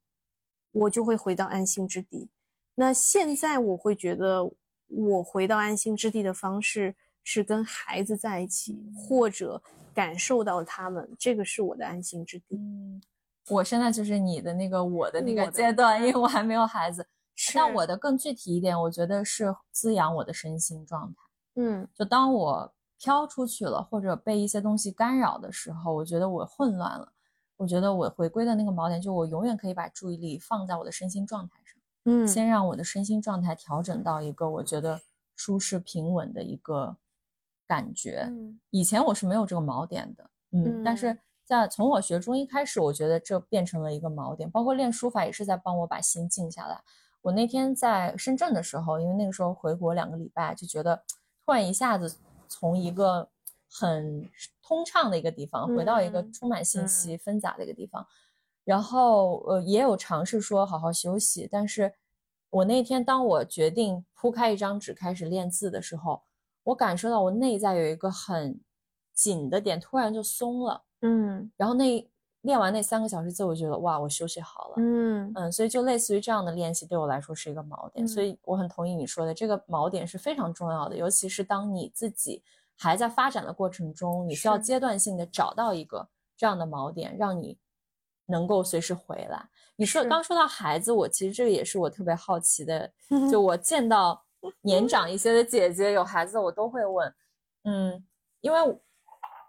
我就会回到安心之地。那现在我会觉得，我回到安心之地的方式是跟孩子在一起，或者感受到他们，这个是我的安心之地。嗯，我现在就是你的那个我的那个阶段，因为我还没有孩子。但我的更具体一点，我觉得是滋养我的身心状态。嗯就当我飘出去了，或者被一些东西干扰的时候，我觉得我混乱了。我觉得我回归的那个锚点，就我永远可以把注意力放在我的身心状态上，嗯先让我的身心状态调整到一个我觉得舒适平稳的一个感觉。嗯以前我是没有这个锚点的，嗯，但是嗯在从我学中医开始，我觉得这变成了一个锚点，包括练书法也是在帮我把心静下来。我那天在深圳的时候，因为那个时候回国两个礼拜，就觉得突然一下子从一个很通畅的一个地方回到一个嗯充满信息纷杂的一个地方，然后呃也有尝试说好好休息，但是我那天当我决定铺开一张纸开始练字的时候，我感受到我内在有一个很紧的点，突然就松了。嗯。然后那练完那三个小时之后，我觉得哇，我休息好了。嗯嗯，所以就类似于这样的练习，对我来说是一个锚点。所嗯以我很同意你说的，这个锚点是非常重要的，尤其是当你自己还在发展的过程中，你需要阶段性的找到一个这样的锚点，让你能够随时回来。你说是刚说到孩子，我其实这个也是我特别好奇的，就我见到年长一些的姐姐有孩子，我都会问，嗯，因为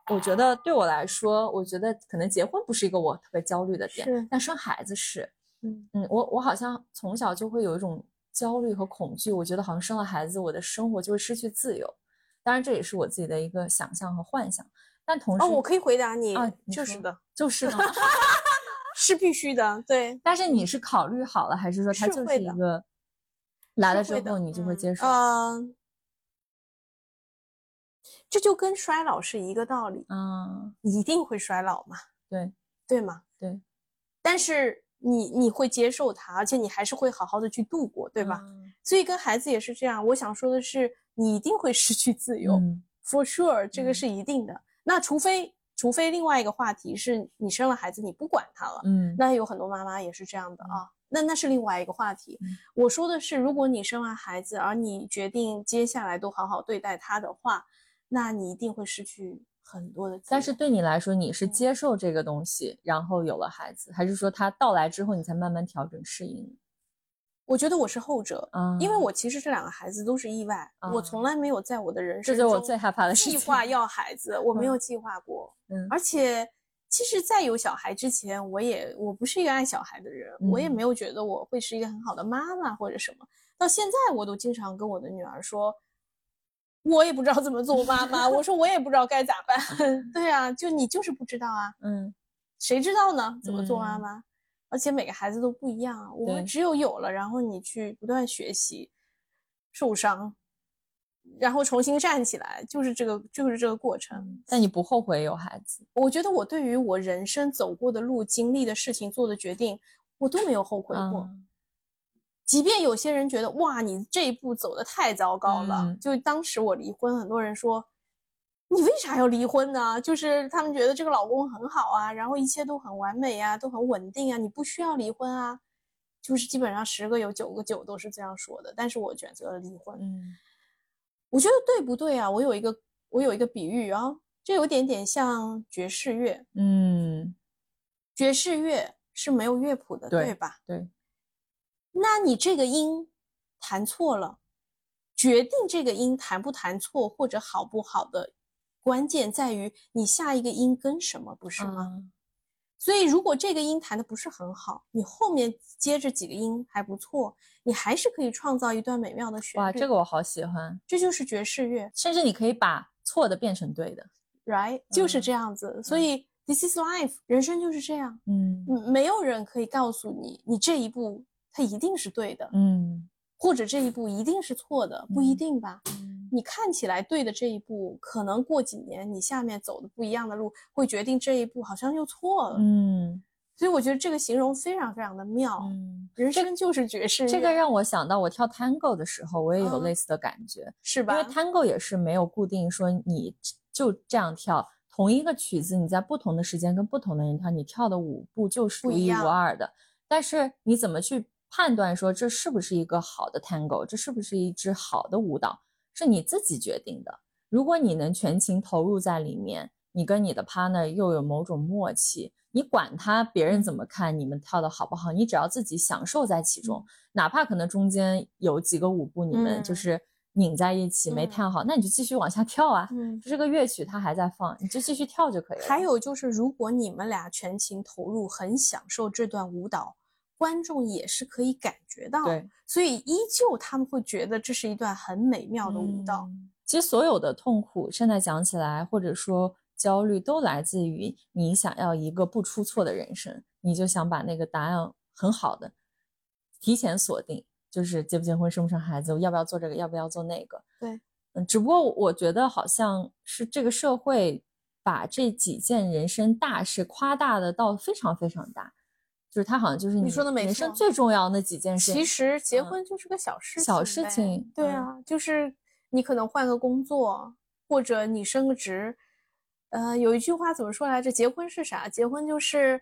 我我觉得对我来说，我觉得可能结婚不是一个我特别焦虑的点，但生孩子是，嗯嗯，我我好像从小就会有一种焦虑和恐惧，我觉得好像生了孩子，我的生活就会失去自由。当然，这也是我自己的一个想象和幻想，但同时，哦，我可以回答你，啊你就是的，就是的？是必须的，对，但是你是考虑好了，还是说它就是一个来了之后你就会嗯接受？嗯，这就跟衰老是一个道理，嗯，一定会衰老嘛，对对吗？对，但是你你会接受它，而且你还是会好好的去度过，对吧？嗯所以跟孩子也是这样。我想说的是，你一定会失去自由、嗯 f o r sure，这个嗯是一定的。那除非除非另外一个话题是你生了孩子你不管他了，嗯那有很多妈妈也是这样的啊。那那是另外一个话题。嗯我说的是，如果你生完孩子，而你决定接下来都好好对待他的话，那你一定会失去很多的。但是对你来说，你是嗯接受这个东西，然后有了孩子，还是说他到来之后你才慢慢调整适应？我觉得我是后者，啊因为我其实这两个孩子都是意外，我啊从来没有在我的人生中就是我最害怕的事情。计划要孩子，我没嗯有计划过。嗯而且，其实，在有小孩之前，我也我不是一个爱小孩的人，我也嗯没有觉得我会是一个很好的妈妈或者什么。到现在，我都经常跟我的女儿说，我也不知道怎么做妈妈。我说我也不知道该咋办。对啊，就你就是不知道啊，嗯谁知道呢？怎么做妈嗯妈？而且每个孩子都不一样啊。我们只有有了，然后你去不断学习，受伤，然后重新站起来，就是这个，就是这个过程。嗯，但你不后悔有孩子？我觉得我对于我人生走过的路、经历的事情、做的决定，我都没有后悔过。啊即便有些人觉得哇，你这一步走的太糟糕了，嗯就当时我离婚，很多人说你为啥要离婚呢？就是他们觉得这个老公很好啊，然后一切都很完美啊，都很稳定啊，你不需要离婚啊。就是基本上十个有九个九都是这样说的，但是我选择了离婚。嗯我觉得对不对啊？我有一个我有一个比喻啊，这有点点像爵士乐，嗯，爵士乐是没有乐谱的，对对吧？对，那你这个音弹错了，决定这个音弹不弹错或者好不好的关键在于你下一个音跟什么，不是吗？啊所以如果这个音弹的不是很好，你后面接着几个音还不错，你还是可以创造一段美妙的旋律。哇，这个我好喜欢，这就是爵士乐甚至你可以把错的变成对的。，right？就是嗯这样子。所以 this is life，人生就是这样。嗯嗯，没有人可以告诉你，你这一步它一定是对的，嗯或者这一步一定是错的，不一嗯定吧？嗯你看起来对的这一步，可能过几年你下面走的不一样的路，会决定这一步好像又错了。嗯所以我觉得这个形容非常非常的妙。嗯，人生就是爵士乐，这个让我想到我跳 Tango 的时候，我也有嗯类似的感觉。是吧？因为 Tango 也是没有固定说你就这样跳，同一个曲子你在不同的时间跟不同的人跳，你跳的舞步就是独一无二的。但是你怎么去判断说这是不是一个好的 Tango，这是不是一支好的舞蹈，是你自己决定的。如果你能全情投入在里面，你跟你的 partner 又有某种默契，你管他别人怎么看，你们跳的好不好，你只要自己享受在其中，哪怕可能中间有几个舞步你们就嗯是拧在一起没嗯跳好，那你就继续往下跳啊。嗯。这个乐曲它还在放，你就继续跳就可以了。还有就是，如果你们俩全情投入，很享受这段舞蹈，观众也是可以感觉到，对所以依旧他们会觉得这是一段很美妙的舞蹈。嗯其实所有的痛苦，现在讲起来，或者说焦虑，都来自于你想要一个不出错的人生，你就想把那个答案很好的提前锁定，就是结不结婚、生不生孩子，要不要做这个，要不要做那个。对，嗯，只不过我觉得好像是这个社会把这几件人生大事夸大的到非常非常大，就是它好像就是你说的没人生最重要的那几件事。其实结嗯婚就是个小事情呗，小事情嗯对啊，就是你可能换个工作，或者你升个职。呃，有一句话怎么说来着？结婚是啥？结婚就是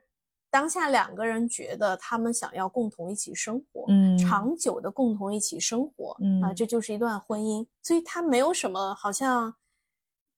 当下两个人觉得他们想要共同一起生活，嗯长久的共同一起生活，啊，嗯这就是一段婚姻。所以它没有什么好像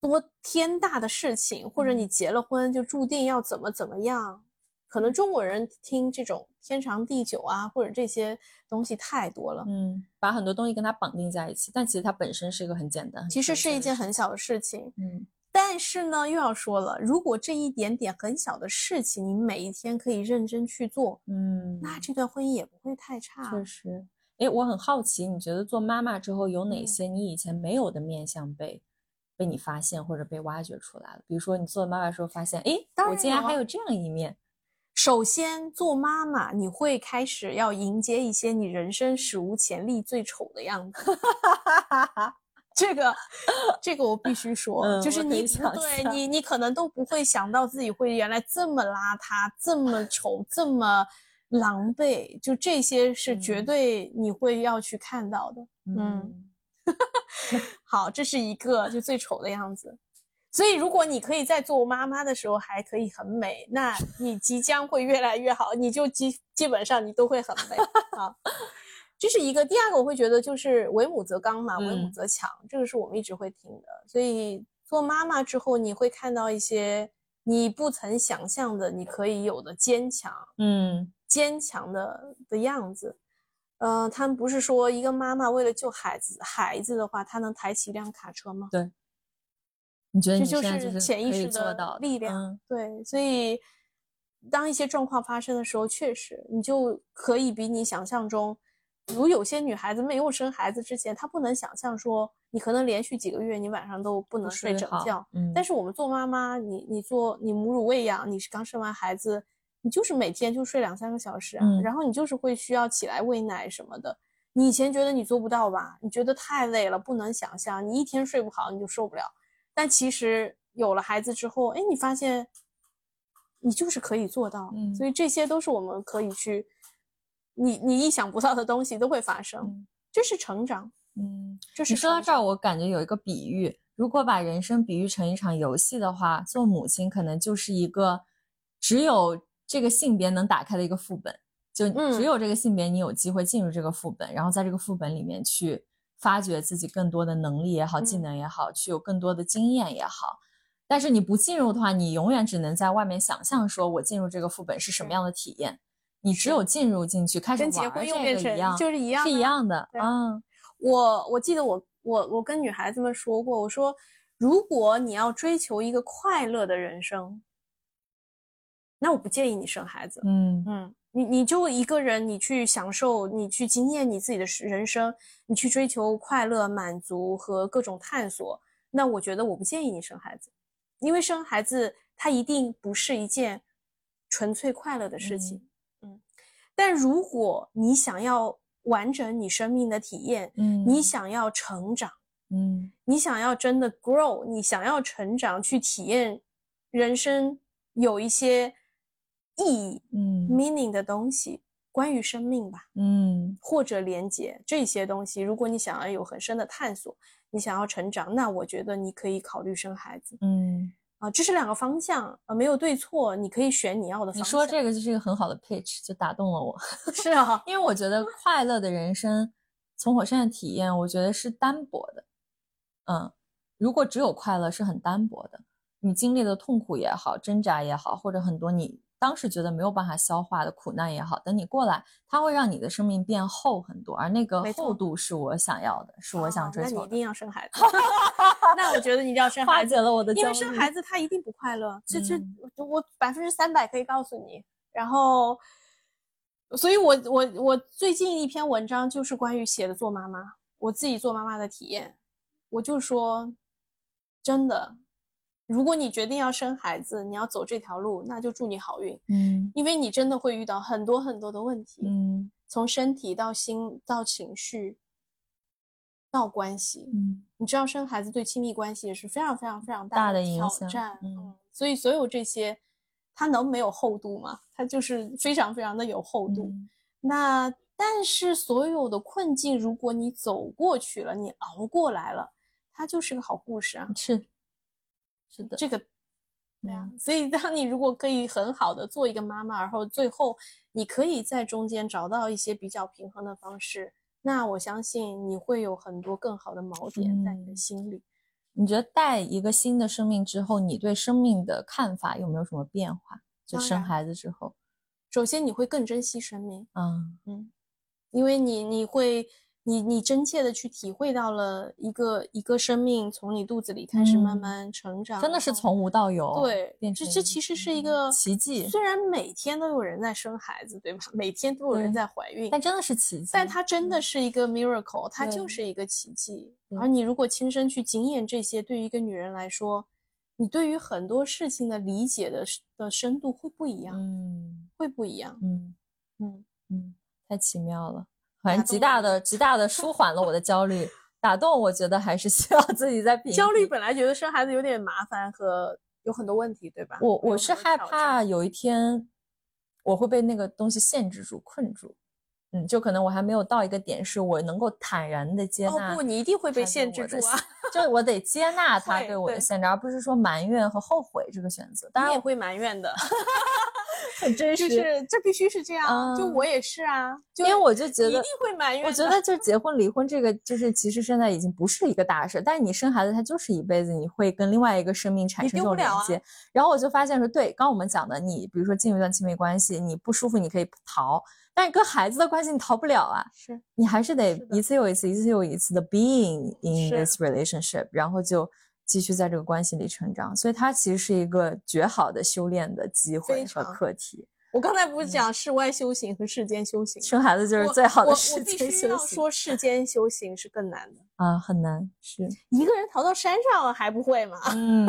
多天大的事情，或者你嗯结了婚就注定要怎么怎么样。可能中国人听这种天长地久啊，或者这些东西太多了。嗯，把很多东西跟它绑定在一起，但其实它本身是一个很简单，其实是一件很小的事情，嗯但是呢，又要说了，如果这一点点很小的事情，你每一天可以认真去做，嗯，那这段婚姻也不会太差。确实。哎，我很好奇，你觉得做妈妈之后有哪嗯些你以前没有的面相被被你发现或者被挖掘出来了？比如说你做妈妈的时候发现，哎，我竟然还有这样一面。首先，做妈妈，你会开始要迎接一些你人生史无前例最丑的样子。这个，这个我必须说，嗯就是你对你，你可能都不会想到自己会原来这么邋遢、这么丑、这么狼狈，就这些是绝嗯对你会要去看到的。嗯，好，这是一个就最丑的样子。所以，如果你可以在做妈妈的时候还可以很美，那你即将会越来越好，你就基基本上你都会很美 啊。这是一个。第二个，我会觉得就是为母则刚嘛，为母嗯则强，这个是我们一直会听的。所以做妈妈之后，你会看到一些你不曾想象的，你可以有的坚强，嗯坚强的的样子。呃，他们不是说一个妈妈为了救孩子，孩子的话，她能抬起一辆卡车吗？你觉得这就是潜意识的力量。嗯对，所以当一些状况发生的时候，确实你就可以比你想象中，如有些女孩子没有生孩子之前，她不能想象说你可能连续几个月你晚上都不能睡整觉。嗯，但是我们做妈妈，你你做你母乳喂养，你是刚生完孩子，你就是每天就睡两三个小时啊，嗯然后你就是会需要起来喂奶什么的。你以前觉得你做不到吧？你觉得太累了，不能想象，你一天睡不好你就受不了。但其实有了孩子之后，哎，你发现你就是可以做到，嗯所以这些都是我们可以去，你你意想不到的东西都会发生，嗯这是成长，嗯，这是你说到这儿，我感觉有一个比喻，如果把人生比喻成一场游戏的话，做母亲可能就是一个只有这个性别能打开的一个副本，就嗯。只有这个性别你有机会进入这个副本，然后在这个副本里面去发掘自己更多的能力也好，技嗯能也好，去有更多的经验也好。但是你不进入的话，你永远只能在外面想象，说我进入这个副本是什么样的体验。你只有进入进去，开始跟结玩这婚又变成个一样，就是一样是一样的对啊。我我记得我我我跟女孩子们说过，我说如果你要追求一个快乐的人生，那我不建议你生孩子。嗯嗯，你你就一个人，你去享受，你去经验你自己的人生，你去追求快乐、满足和各种探索，那我觉得我不建议你生孩子，因为生孩子它一定不是一件纯粹快乐的事情。嗯，但如果你想要完整你生命的体验，嗯，你想要成长，嗯。你想要真的 grow，你想要成长，去体验人生有一些意义、嗯 meaning 的东西，关于生命吧，嗯或者连接这些东西。如果你想要有很深的探索，你想要成长，那我觉得你可以考虑生孩子嗯，啊，这是两个方向啊，没有对错，你可以选你要的方向。你说这个就是一个很好的 pitch，就打动了我。是啊，因为我觉得快乐的人生，从我身上体验，我觉得是单薄的。嗯，如果只有快乐是很单薄的，你经历的痛苦也好，挣扎也好，或者很多你当时觉得没有办法消化的苦难也好，等你过来，它会让你的生命变厚很多，而那个厚度是我想要的，是我想啊追求的。那你一定要生孩子。那我觉得你一定要生 孩子解。了我的焦因为生孩子他一定不快乐，这这我百分之三百可以告诉你。然后，所以我我我最近一篇文章就是关于写的做妈妈，我自己做妈妈的体验，我就说，真的，如果你决定要生孩子，你要走这条路，那就祝你好运，嗯。因为你真的会遇到很多很多的问题，嗯。从身体到心到情绪到关系，嗯。你知道生孩子对亲密关系也是非常非常非常大的挑战，嗯。所以所有这些，它能没有厚度吗？它就是非常非常的有厚度。嗯。那但是所有的困境，如果你走过去了，你熬过来了，它就是个好故事啊。是是的，这个，对啊，嗯所以当你如果可以很好的做一个妈妈，然后最后你可以在中间找到一些比较平衡的方式，那我相信你会有很多更好的锚点在你的嗯心里。你觉得带一个新的生命之后，你对生命的看法有没有什么变化？就生孩子之后，首先，你会更珍惜生命，嗯嗯，因为你你会你你真切的去体会到了一个一个生命从你肚子里开始慢嗯慢成长，真的是从无到有，对，这这其实是一嗯个奇迹，虽然每天都有人在生孩子，对吧？每天都有人在怀孕，但真的是奇迹。但它真的嗯是一个 miracle，它就是一个奇迹。而你如果亲身去经验这些，对于一个女人来说，你对于很多事情的理解的的深度会不一样，嗯会不一样。嗯嗯，嗯，太奇妙了，反正极大的极大的舒缓了我的焦虑。打动，我觉得还是需要自己在平焦虑本来觉得生孩子有点麻烦和有很多问题，对吧？我我是害怕有一天，我会被那个东西限制住、困住。嗯，就可能我还没有到一个点，是我能够坦然的接纳。哦不，你一定会被限制住啊！就是我得接纳 他对我的限制，而不是说埋怨和后悔这个选择。当然你也会埋怨的，很真实就实，是这必须是这样，就嗯我也是啊，就因为我就觉得一定会埋怨。我觉得就结婚离婚这个，就是其实现在已经不是一个大事，但是你生孩子，它就是一辈子，你会跟另外一个生命产生这种连接。然后我就发现说，对，刚刚我们讲的，你比如说进入一段亲密关系，你不舒服你可以逃，但是跟孩子的关系你逃不了啊，是你还是得一次又一次，一次又一次的 being in this relationship，然后就继续在这个关系里成长。所以它其实是一个绝好的修炼的机会和课题。我刚才不是讲世外修行和世间修行吗？生孩子就是最好的我时我必须要说，世间修行是更难的。啊，很难是。一个人逃到山上了还不会吗？嗯，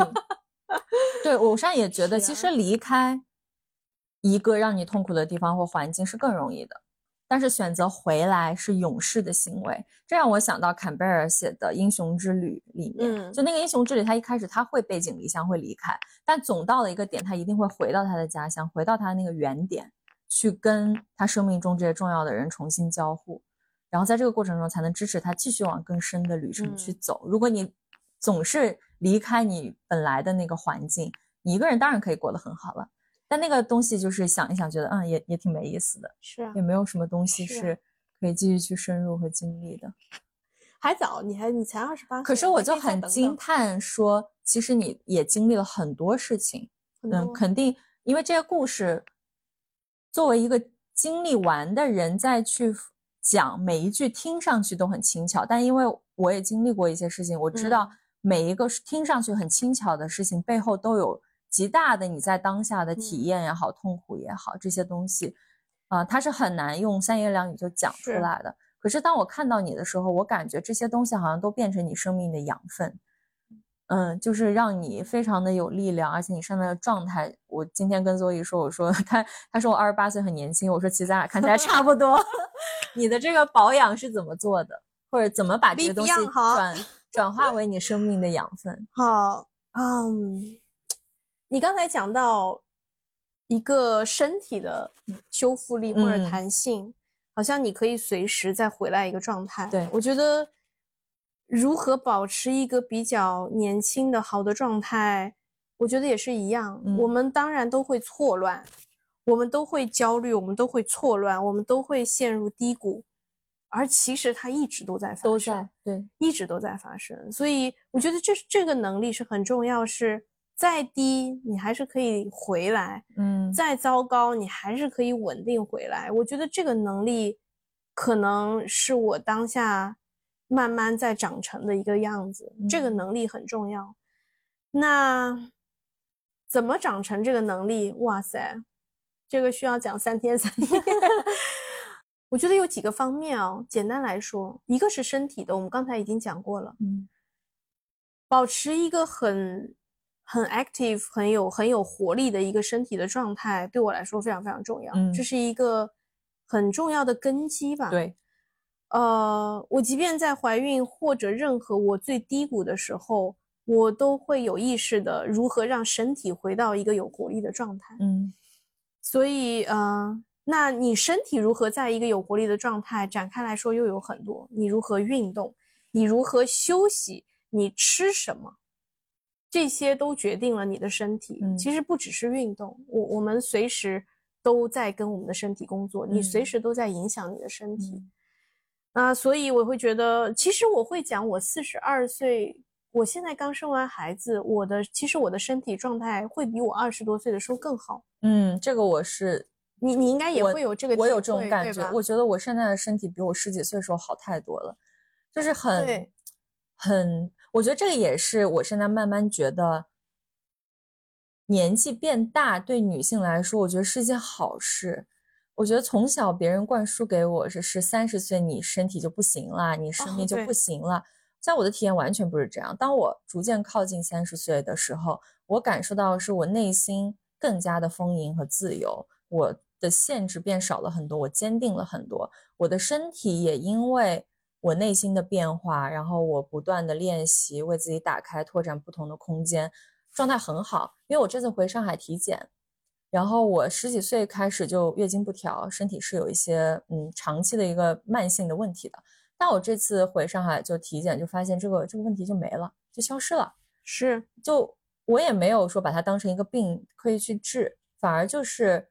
对，我上也觉 得，其实离开一个让你痛苦的地方或环境是更容易的，但是选择回来是勇士的行为。这让我想到坎贝尔写的《英雄之旅》里面，嗯就那个英雄之旅，他一开始他会背井离乡，会离开，但总到了一个点，他一定会回到他的家乡，回到他那个原点，去跟他生命中这些重要的人重新交互。然后在这个过程中，才能支持他继续往更深的旅程去嗯走。如果你总是离开你本来的那个环境，你一个人当然可以过得很好了，但那个东西就是想一想，觉得嗯也也挺没意思的，是啊也，没有什么东西是可以继续去深入和经历的。还早，你还你才二十八岁，可是我就很惊叹说，其实你也经历了很多事情，嗯，肯定，因为这些故事，作为一个经历完的人再去讲，每一句听上去都很轻巧，但因为我也经历过一些事情，我知道嗯每一个听上去很轻巧的事情背后都有极大的你在当下的体嗯验也好，痛苦也好，这些东西，啊、它是很难用三言两语就讲出来的。可是当我看到你的时候，我感觉这些东西好像都变成你生命的养分。嗯，就是让你非常的有力量，而且你现在的状态，我今天跟 zoe 说，我说他他说我二十八岁很年轻，我说其实咱俩看起来差不多。你的这个保养是怎么做的，或者怎么把这比个东西转转化为你生命的养分？好，嗯，你刚才讲到一个身体的修复力或者嗯弹性，好像你可以随时再回来一个状态。对我觉得如何保持一个比较年轻的好的状态，我觉得也是一样。嗯我们当然都会错乱，我们都会焦虑，我们都会错乱，我们都会陷入低谷，而其实它一直都在发都生。在对，一直都在发生，所以我觉得这这个能力是很重要，是再低你还是可以回来，嗯，再糟糕你还是可以稳定回来。我觉得这个能力可能是我当下慢慢在长成的一个样子，这个嗯能力很重要。那怎么长成这个能力？哇塞，这个需要讲三天三 夜。我觉得有几个方面哦，简单来说，一个是身体的，我们刚才已经讲过了，嗯保持一个很很 active、很有很有活力的一个身体的状态，对我来说非常非常重要。嗯这是一个很重要的根基吧。，对，呃，我即便在怀孕或者任何我最低谷的时候，我都会有意识的如何让身体回到一个有活力的状态。嗯所以，呃，那你身体如何在一个有活力的状态展开来说，又有很多。你如何运动，你如何休息，你吃什么，这些都决定了你的身体。嗯其实不只是运动，我我们随时都在跟我们的身体工作，你随嗯时都在影响你的身体。嗯啊，所以我会觉得，其实我会讲，我四十二岁，我现在刚生完孩子，我的其实我的身体状态会比我二十多岁的时候更好。嗯，这个我是你你应该也会有这个体我有这种感觉。我觉得我现在的身体比我十几岁的时候好太多了，就是很很，我觉得这个也是我现在慢慢觉得，年纪变大对女性来说，我觉得是一件好事。我觉得从小别人灌输给我是是三十岁你身体就不行了，你生命就不行了。在我的体验完全不是这样。当我逐渐靠近三十岁的时候，我感受到是我内心更加的丰盈和自由，我的限制变少了很多，我坚定了很多，我的身体也因为我内心的变化，然后我不断的练习，为自己打开、拓展不同的空间，状态很好。因为我这次回上海体检，然后我十几岁开始就月经不调，身体是有一些嗯长期的一个慢性的问题的。但我这次回上海就体检，就发现这个这个问题就没了，就消失了。是，就我也没有说把它当成一个病可以去治，反而就是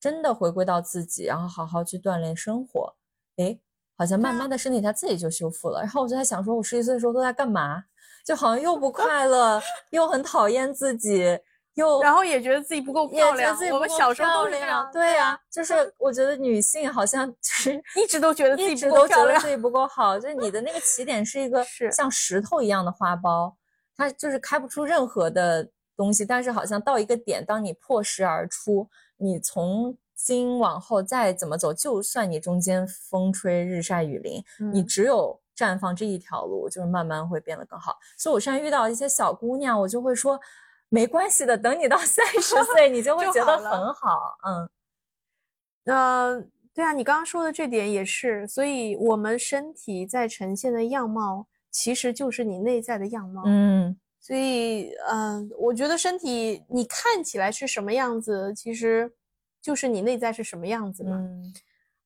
真的回归到自己，然后好好去锻炼生活。诶，好像慢慢的身体它自己就修复了。然后我就在想，说我十几岁的时候都在干嘛？就好像又不 快乐，又很讨厌自己。又然后也觉得自己不够漂亮，我们小时候都是这样。对呀，就是我觉得女性好像就是 一直都觉得自己不够漂亮，自己不够好。就是你的那个 起点是一个像石头一样的花苞，它就是开不出任何的东西。但是好像到一个点，当你破石而出，你从今往后再怎么走，就算你中间风吹日晒雨淋，你只有绽放这一条路，就是慢慢会变得更好。所以我现在遇到一些小姑娘，我就会说。没关系的，等你到三十 岁，你就会觉得很好。嗯，呃，对啊，你刚刚说的这点也是，所以我们身体在呈现的样貌，其实就是你内在的样貌。嗯，所以，嗯，我觉得身体你看起来是什么样子，其实就是你内在是什么样子嘛。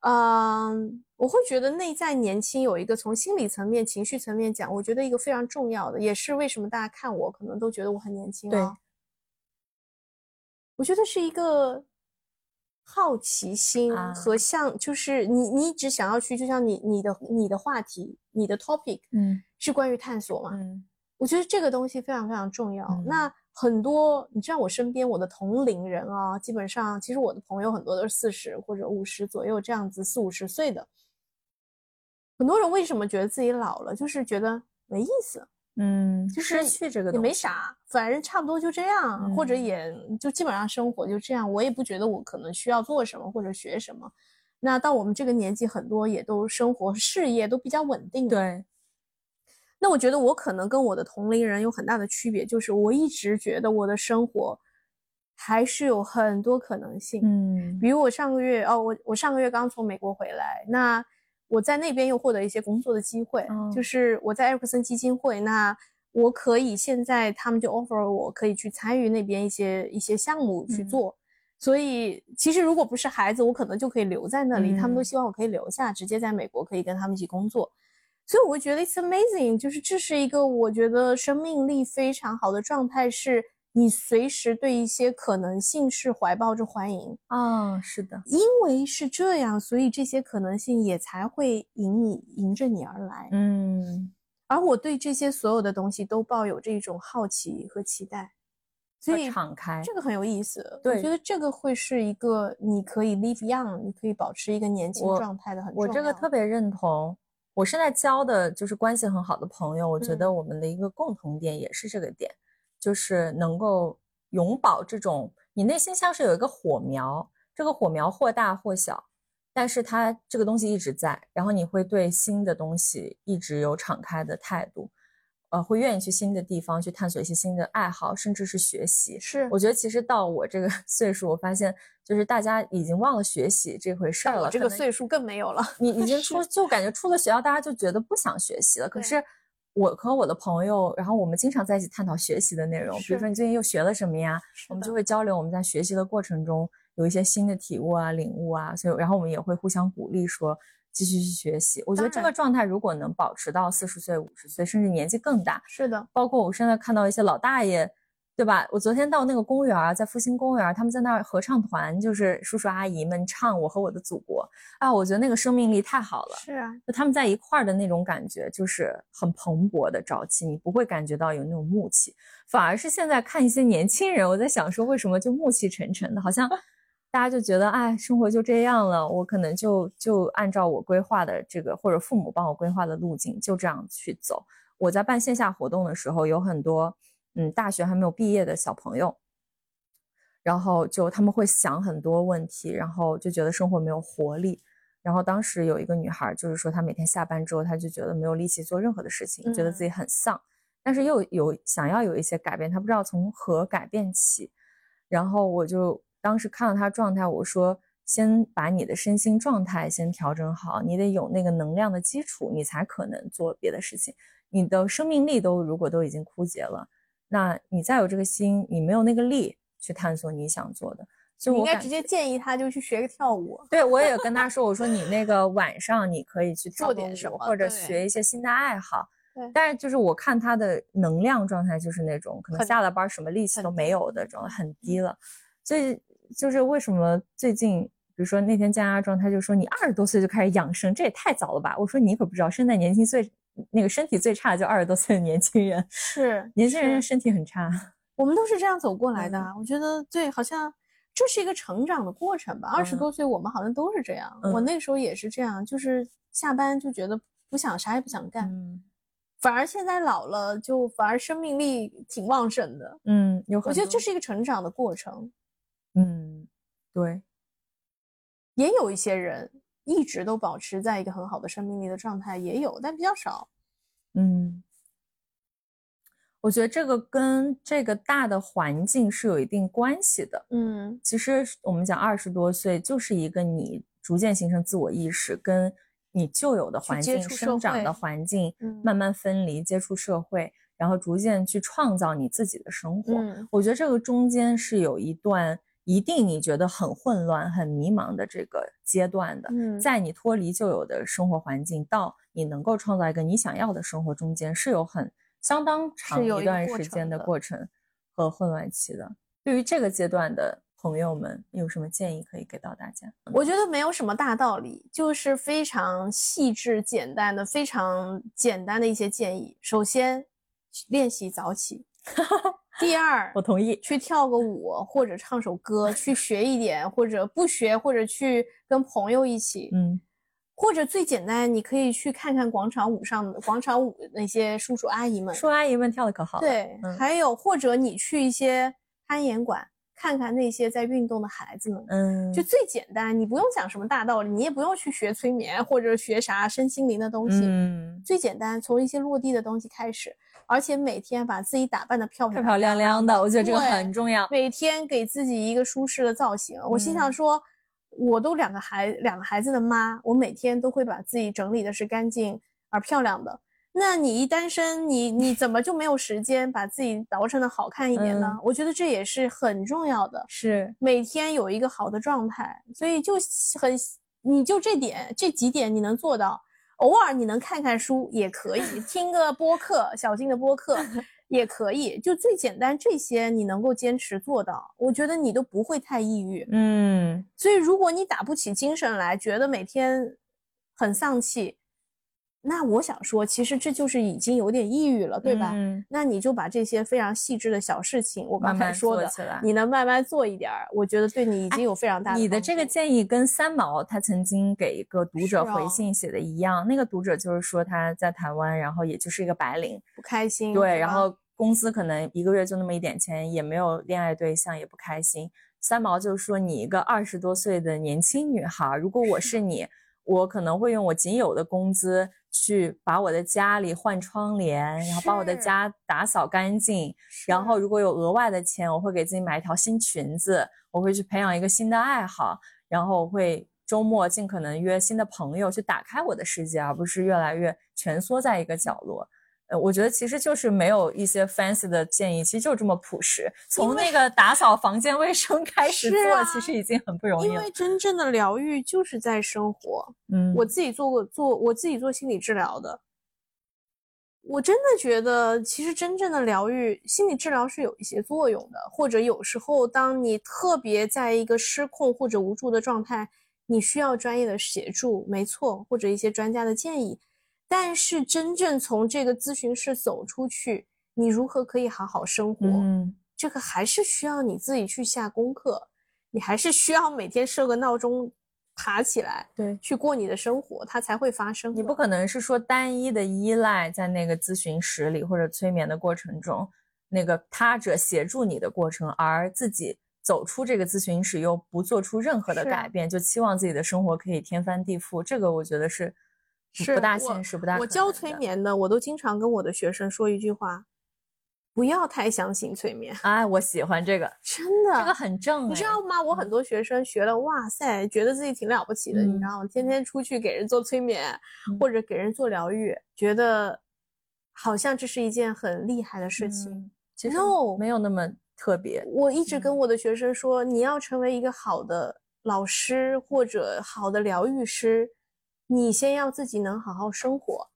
嗯，我会觉得内在年轻有一个从心理层面、情绪层面讲，我觉得一个非常重要的，也是为什么大家看我可能都觉得我很年轻啊。我觉得是一个好奇心和像，就是你你一直想要去，就像你你的你的话题、你的 topic，嗯，是关于探索嘛？嗯，我觉得这个东西非常非常重要。那。很多，你知道我身边我的同龄人啊，基本上其实我的朋友很多都是四十或者五十左右这样子，四五十岁的。很多人为什么觉得自己老了，就是觉得没意思，嗯，就是失去这个也没啥，反正差不多就这样，或者也就基本上生活就这样，我也不觉得我可能需要做什么或者学什么。那到我们这个年纪，很多也都生活 事业都比较稳定，对。那我觉得我可能跟我的同龄人有很大的区别，就是我一直觉得我的生活还是有很多可能性。嗯，比如我上个月哦，我我上个月刚从美国回来，那我在那边又获得一些工作的机会，就是我在艾弗森基金会，那我可以现在他们就 offer 我可以去参与那边一些一些项目去做。所以其实如果不是孩子，我可能就可以留在那里，他们都希望我可以留下，直接在美国可以跟他们一起工作。所以我会觉得 it's amazing，就是这是一个我觉得生命力非常好的状态，是你随时对一些可能性是怀抱着欢迎。啊，是的，因为是这样，所以这些可能性也才会迎你迎着你而来，嗯，而我对这些所有的东西都抱有这种好奇和期待，所以敞开，这个很有意思，我觉得这个会是一个你可以 live young，你可以保持一个年轻状态的很我这个特别认同。我现在交的就是关系很好的朋友，我觉得我们的一个共同点也是这个点，就是能够永葆这种你内心像是有一个火苗，这个火苗或大或小，但是它这个东西一直在，然后你会对新的东西一直有敞开的态度。呃，会愿意去新的地方去探索一些新的爱好，甚至是学习。是，我觉得其实到我这个 岁数，我发现就是大家已经忘了学习这回事儿了。这个岁数更没有了。你已 经出，就感觉出了学校，大家就觉得不想学习了。可是我和我的朋友，然后我们经常在一起探讨学习的内容。比如说你最近又学了什么呀？我们就会交流我们在学习的过程中有一些新的体悟啊、领悟啊。所以，然后我们也会互相鼓励说。继续去学习，我觉得这个状态如果能保持到四十岁、五十岁，甚至年纪更大，是的。包括我现在看到一些老大爷，对吧？我昨天到那个公园，在复兴公园，他们在那儿合唱团，就是叔叔阿姨们唱《我和我的祖国》啊，我觉得那个生命力太好了。是啊，就他们在一块儿的那种感觉，就是很蓬勃的朝气，你不会感觉到有那种暮气，反而是现在看一些年轻人，我在想说，为什么就暮气沉沉的，好像。大家就觉得，哎，生活就这样了，我可能就就按照我规划的这个，或者父母帮我规划的路径，就这样去走。我在办线下活动的时候，有很多，嗯，大学还没有毕业的小朋友，然后就他们会想很多问题，然后就觉得生活没有活力。然后当时有一个女孩，就是说她每天下班之后，她就觉得没有力气做任何的事情，觉得自己很丧，但是又有想要有一些改变，她不知道从何改变起。然后我就。当时看到他状态，我说：“先把你的身心状态先调整好，你得有那个能量的基础，你才可能做别的事情。你的生命力都如果都已经枯竭了，那你再有这个心，你没有那个力去探索你想做的。所以我应该直接建议他就去学个跳舞。对我也跟他说，我说你那个晚上你可以去跳做点什么或者学一些新的爱好。对但是就是我看他的能量状态就是那种可能下了班什么力气都没有的这种，很低了。所以就是为什么最近，比如说那天加阿庄，他就说你二十多岁就开始养生，这也太早了吧？我说你可不知道，现在年轻最那个身体最差的就二十多岁的年轻人，是年轻人身体很差。我们都是这样走过来的。我觉得对，好像这是一个成长的过程吧。二十嗯多岁我们好像都是这样，我嗯那时候也是这样，就是下班就觉得不想啥也不想干，嗯反而现在老了就反而生命力挺旺盛的。嗯，有很多我觉得这是一个成长的过程。嗯对，也有一些人一直都保持在一个很好的生命力的状态，也有，但比较少。嗯，我觉得这个跟这个大的环境是有一定关系的。嗯其实我们讲二十多岁，就是一个你逐渐形成自我意识，跟你旧有的环境、生长的环境嗯慢慢分离，接触社会，然后逐渐去创造你自己的生活。嗯我觉得这个中间是有一段一定你觉得很混乱、很迷茫的这个阶段的。嗯，在你脱离旧有的生活环境，到你能够创造一个你想要的生活中间，是有很相当长一段时间的过程和混乱期的。对于这个阶段的朋友们，有什么建议可以给到大家？我觉得没有什么大道理，就是非常细致、简单的、非常简单的一些建议。首先，练习早起；第二我，同意。去跳个舞或者唱首歌，去学一点，或者不学，或者去跟朋友一起，嗯。或者最简单，你可以去看看广场舞上广场舞那些叔叔阿姨们，叔阿姨们跳的可好了。对，嗯。还有或者你去一些攀岩馆，看看那些在运动的孩子们，嗯，就最简单，你不用讲什么大道理，你也不用去学催眠或者学啥身心灵的东西，嗯，最简单，从一些落地的东西开始，而且每天把自己打扮的漂漂漂亮亮的，我觉得这个很重要。每天给自己一个舒适的造型。我心想嗯说，我都两个孩两个孩子的妈，我每天都会把自己整理的是干净而漂亮的。那你一单身，你你怎么就没有时间把自己捯饬的好看一点呢？嗯我觉得这也是很重要的。是，每天有一个好的状态，所以就很，你就这点这几点你能做到，偶尔你能看看书也可以，听个播客，小静的播客 也可以，就最简单这些你能够坚持做到，我觉得你都不会太抑郁。嗯所以如果你打不起精神来，觉得每天很丧气，那我想说，其实这就是已经有点抑郁了，对吧？嗯那你就把这些非常细致的小事情，我刚慢慢才说起来你能慢慢做一点儿，我觉得对你已经有非常大的帮你的这个建议跟三毛他曾经给一个读者回信写的一样，那个读者就是说他在台湾，然后也就是一个白领，不开心，对，然后工资可能一个月就那么一点钱，也没有恋爱对象，也不开心。三毛就说：“你一个二十多岁的年轻女孩，如果我是你，我可能会用我仅有的工资去把我的家里换窗帘，然后把我的家打扫干净，然后如果有额外的钱，我会给自己买一条新裙子，我会去培养一个新的爱好，然后我会周末尽可能约新的朋友去打开我的世界，而不是越来越蜷缩在一个角落。呃，我觉得其实就是没有一些 fancy 的建议，其实就这么朴实，从那个打扫房间卫生开始做，啊其实已经很不容易了因为。真正的疗愈就是在生活。嗯，我自己做过做我自己做心理治疗的，我真的觉得其实真正的疗愈，心理治疗是有一些作用的，或者有时候当你特别在一个失控或者无助的状态，你需要专业的协助，没错，或者一些专家的建议。但是真正从这个咨询室走出去，你如何可以好好生活？嗯，这个还是需要你自己去下功课，你还是需要每天设个闹钟，爬起来对，去过你的生活，它才会发生。你不可能是说单一的依赖在那个咨询室里或者催眠的过程中，那个他者协助你的过程，而自己走出这个咨询室又不做出任何的改变，就期望自己的生活可以天翻地覆，这个我觉得是不是不大我现实，不大可我教。催眠的，我都经常跟我的学生说一句话：不要太相信催眠，哎，我喜欢这个，真的。这个很正、你哎知道吗？我很多学生学了，哇塞，觉得自己挺了不起的，你知嗯道吗？天天出去给人做催眠，嗯或者给人做疗愈，觉得好像这是一件很厉害的事情。嗯其实没有那么特别。我一直跟嗯我的学生说，你要成为一个好的老师或者好的疗愈师，你先要自己能好好生活，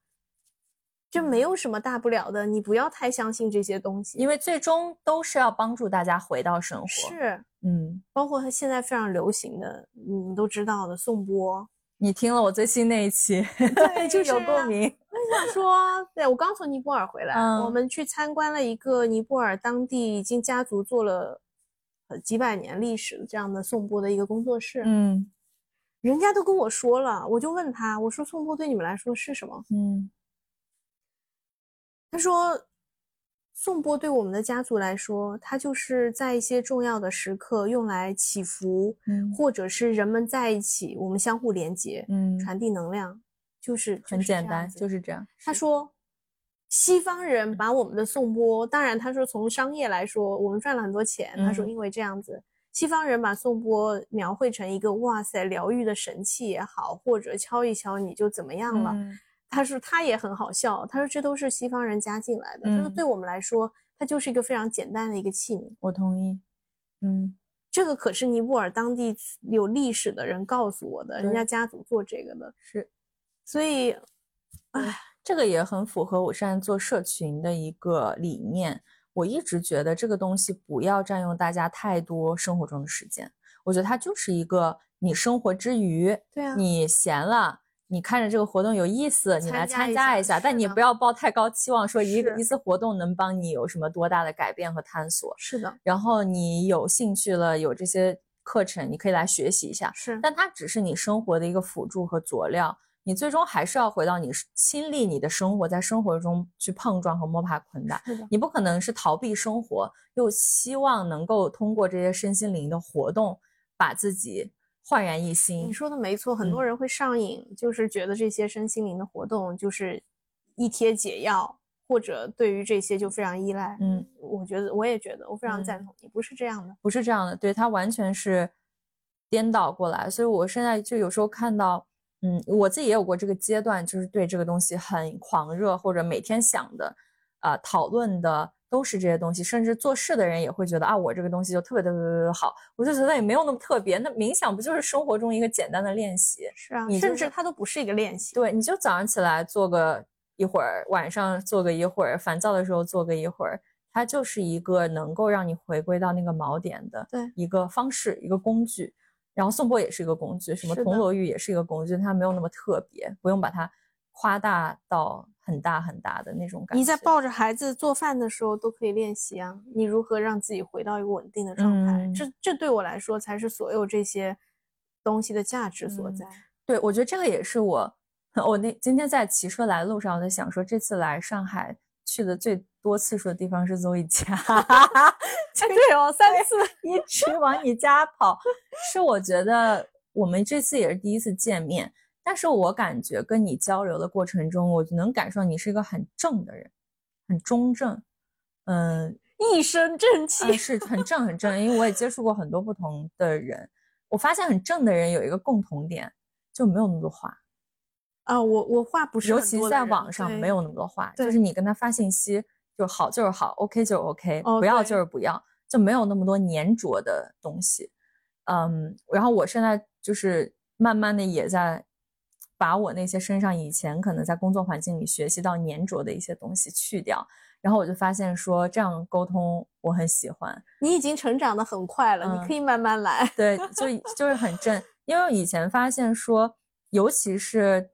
这没有什么大不了的，你不要太相信这些东西，因为最终都是要帮助大家回到生活。，是嗯，包括现在非常流行的，你们都知道的颂钵。你听了我最新那一期，对就是有啊共鸣。我想说，对我刚从尼泊尔回来，嗯我们去参观了一个尼泊尔当地已经家族做了呃几百年历史的这样的颂钵的一个工作室。嗯人家都跟我说了，我就问他，我说颂钵对你们来说是什么？嗯他说，颂钵对我们的家族来说，它就是在一些重要的时刻用来祈福，嗯或者是人们在一起，我们相互连接，嗯，传递能量，就是很简单，就是这样。他说，西方人把我们的颂钵，当然他说从商业来说，我们赚了很多钱。他说嗯因为这样子，西方人把颂钵描绘成一个哇塞疗愈的神器也好，或者敲一敲你就怎么样了。嗯他说他也很好笑，他说这都是西方人加进来的。他说嗯对我们来说，它就是一个非常简单的一个器皿。我同意。嗯这个可是尼泊尔当地有历史的人告诉我的，人家家族做这个的，是。所以这个也很符合我现在做社群的一个理念。我一直觉得这个东西不要占用大家太多生活中的时间。我觉得它就是一个你生活之余，对啊，你闲了，你看着这个活动有意思，你来参参加一下但你不要抱太高期望，说一个一次活动能帮你有什么多大的改变和探索。是的，然后你有兴趣了，有这些课程，你可以来学习一下。是，但它只是你生活的一个辅助和佐料，你最终还是要回到你亲历你的生活，在生活中去碰撞和摸爬滚打。你不可能是逃避生活，又希望能够通过这些身心灵的活动，把自己焕然一新你。说的没错，很多嗯人会上瘾，就是觉得这些身心灵的活动就是一贴解药，或者对于这些就非常依赖。嗯，我觉得我也觉得，我非常赞嗯同你，不是这样的。不是这样的，对，它完全是颠倒过来。所以我现在就有时候看到，嗯，我自己也有过这个阶段，就是对这个东西很狂热，或者每天想的，啊、讨论的都是这些东西，甚至做事的人也会觉得啊，我这个东西就特别特别特别好，我就觉得也没有那么特别。那冥想不就是生活中一个简单的练习？是啊，你就是甚至它都不是一个练习。对，你就早上起来做个一会儿，晚上做个一会儿，烦躁的时候做个一会儿，它就是一个能够让你回归到那个锚点的对一个方式，一个工具。然后颂钵也是一个工具，什么铜锣玉也是一个工具，它没有那么特别，不用把它夸大到很大很大的那种感觉。你在抱着孩子做饭的时候都可以练习啊，你如何让自己回到一个稳定的状态？嗯这这对我来说才是所有这些东西的价值所嗯在。对，我觉得这个也是我，我那今天在骑车来路上，我在想说，这次来上海去的最多次数的地方是邹一家，对哦，三次一直往你家跑，是我觉得我们这次也是第一次见面，但是我感觉跟你交流的过程中，我就能感受到你是一个很正的人，很中正，嗯，一身正气，啊，是很正很正，因为我也接触过很多不同的人，我发现很正的人有一个共同点，就没有那么多话，啊，我我话不是尤其在网上没有那么多话，就是你跟他发信息，就好就是好，OK 就是 OK，、哦不要就是不要，就没有那么多粘着的东西。嗯，然后我现在就是慢慢的也在把我那些身上以前可能在工作环境里学习到粘着的一些东西去掉，然后我就发现说这样沟通我很喜欢，你已经成长的很快了，嗯你可以慢慢来。对，就就是很正，因为以前发现说，尤其是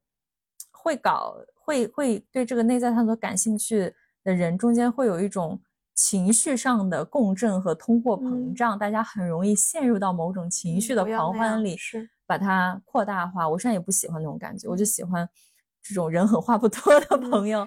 会搞会会对这个内在探索感兴趣的人，中间会有一种情绪上的共振和通货膨嗯胀，大家很容易陷入到某种情绪的狂欢里，是把它扩大化。我现在也不喜欢那种感觉，我就喜欢这种人狠话不多的 嗯朋友。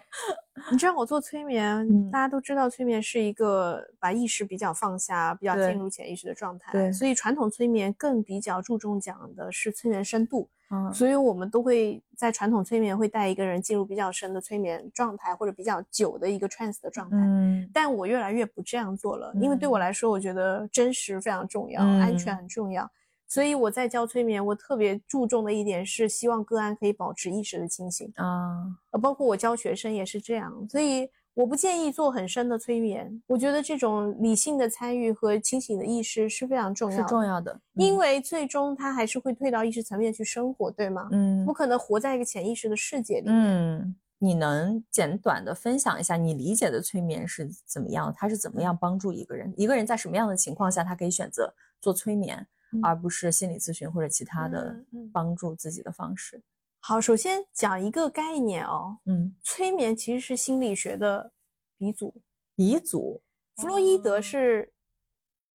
你知道我做催眠，嗯大家都知道催眠是一个把意识比较放下、比较进入潜意识的状态。对所以传统催眠更比较注重讲的是催眠深度，嗯所以我们都会在传统催眠会带一个人进入比较深的催眠状态，或者比较久的一个 trance 的状态。嗯但我越来越不这样做了，因为对我嗯来说，我觉得真实非常重要，安全嗯很重要。所以我在教催眠，我特别注重的一点是，希望个案可以保持意识的清醒。啊呃，包括我教学生也是这样，所以我不建议做很深的催眠，我觉得这种理性的参与和清醒的意识是非常重要的是，重要的，因嗯为最终他还是会退到意识层面去生活，对吗？嗯不可能活在一个潜意识的世界里面。嗯，你能简短的分享一下你理解的催眠是怎么样？它是怎么样帮助一个人？一个人在什么样的情况下，他可以选择做催眠，嗯而不是心理咨询或者其他的帮助自己的方式？好，首先讲一个概念哦，嗯，催眠其实是心理学的鼻祖，鼻祖，弗洛伊德哦是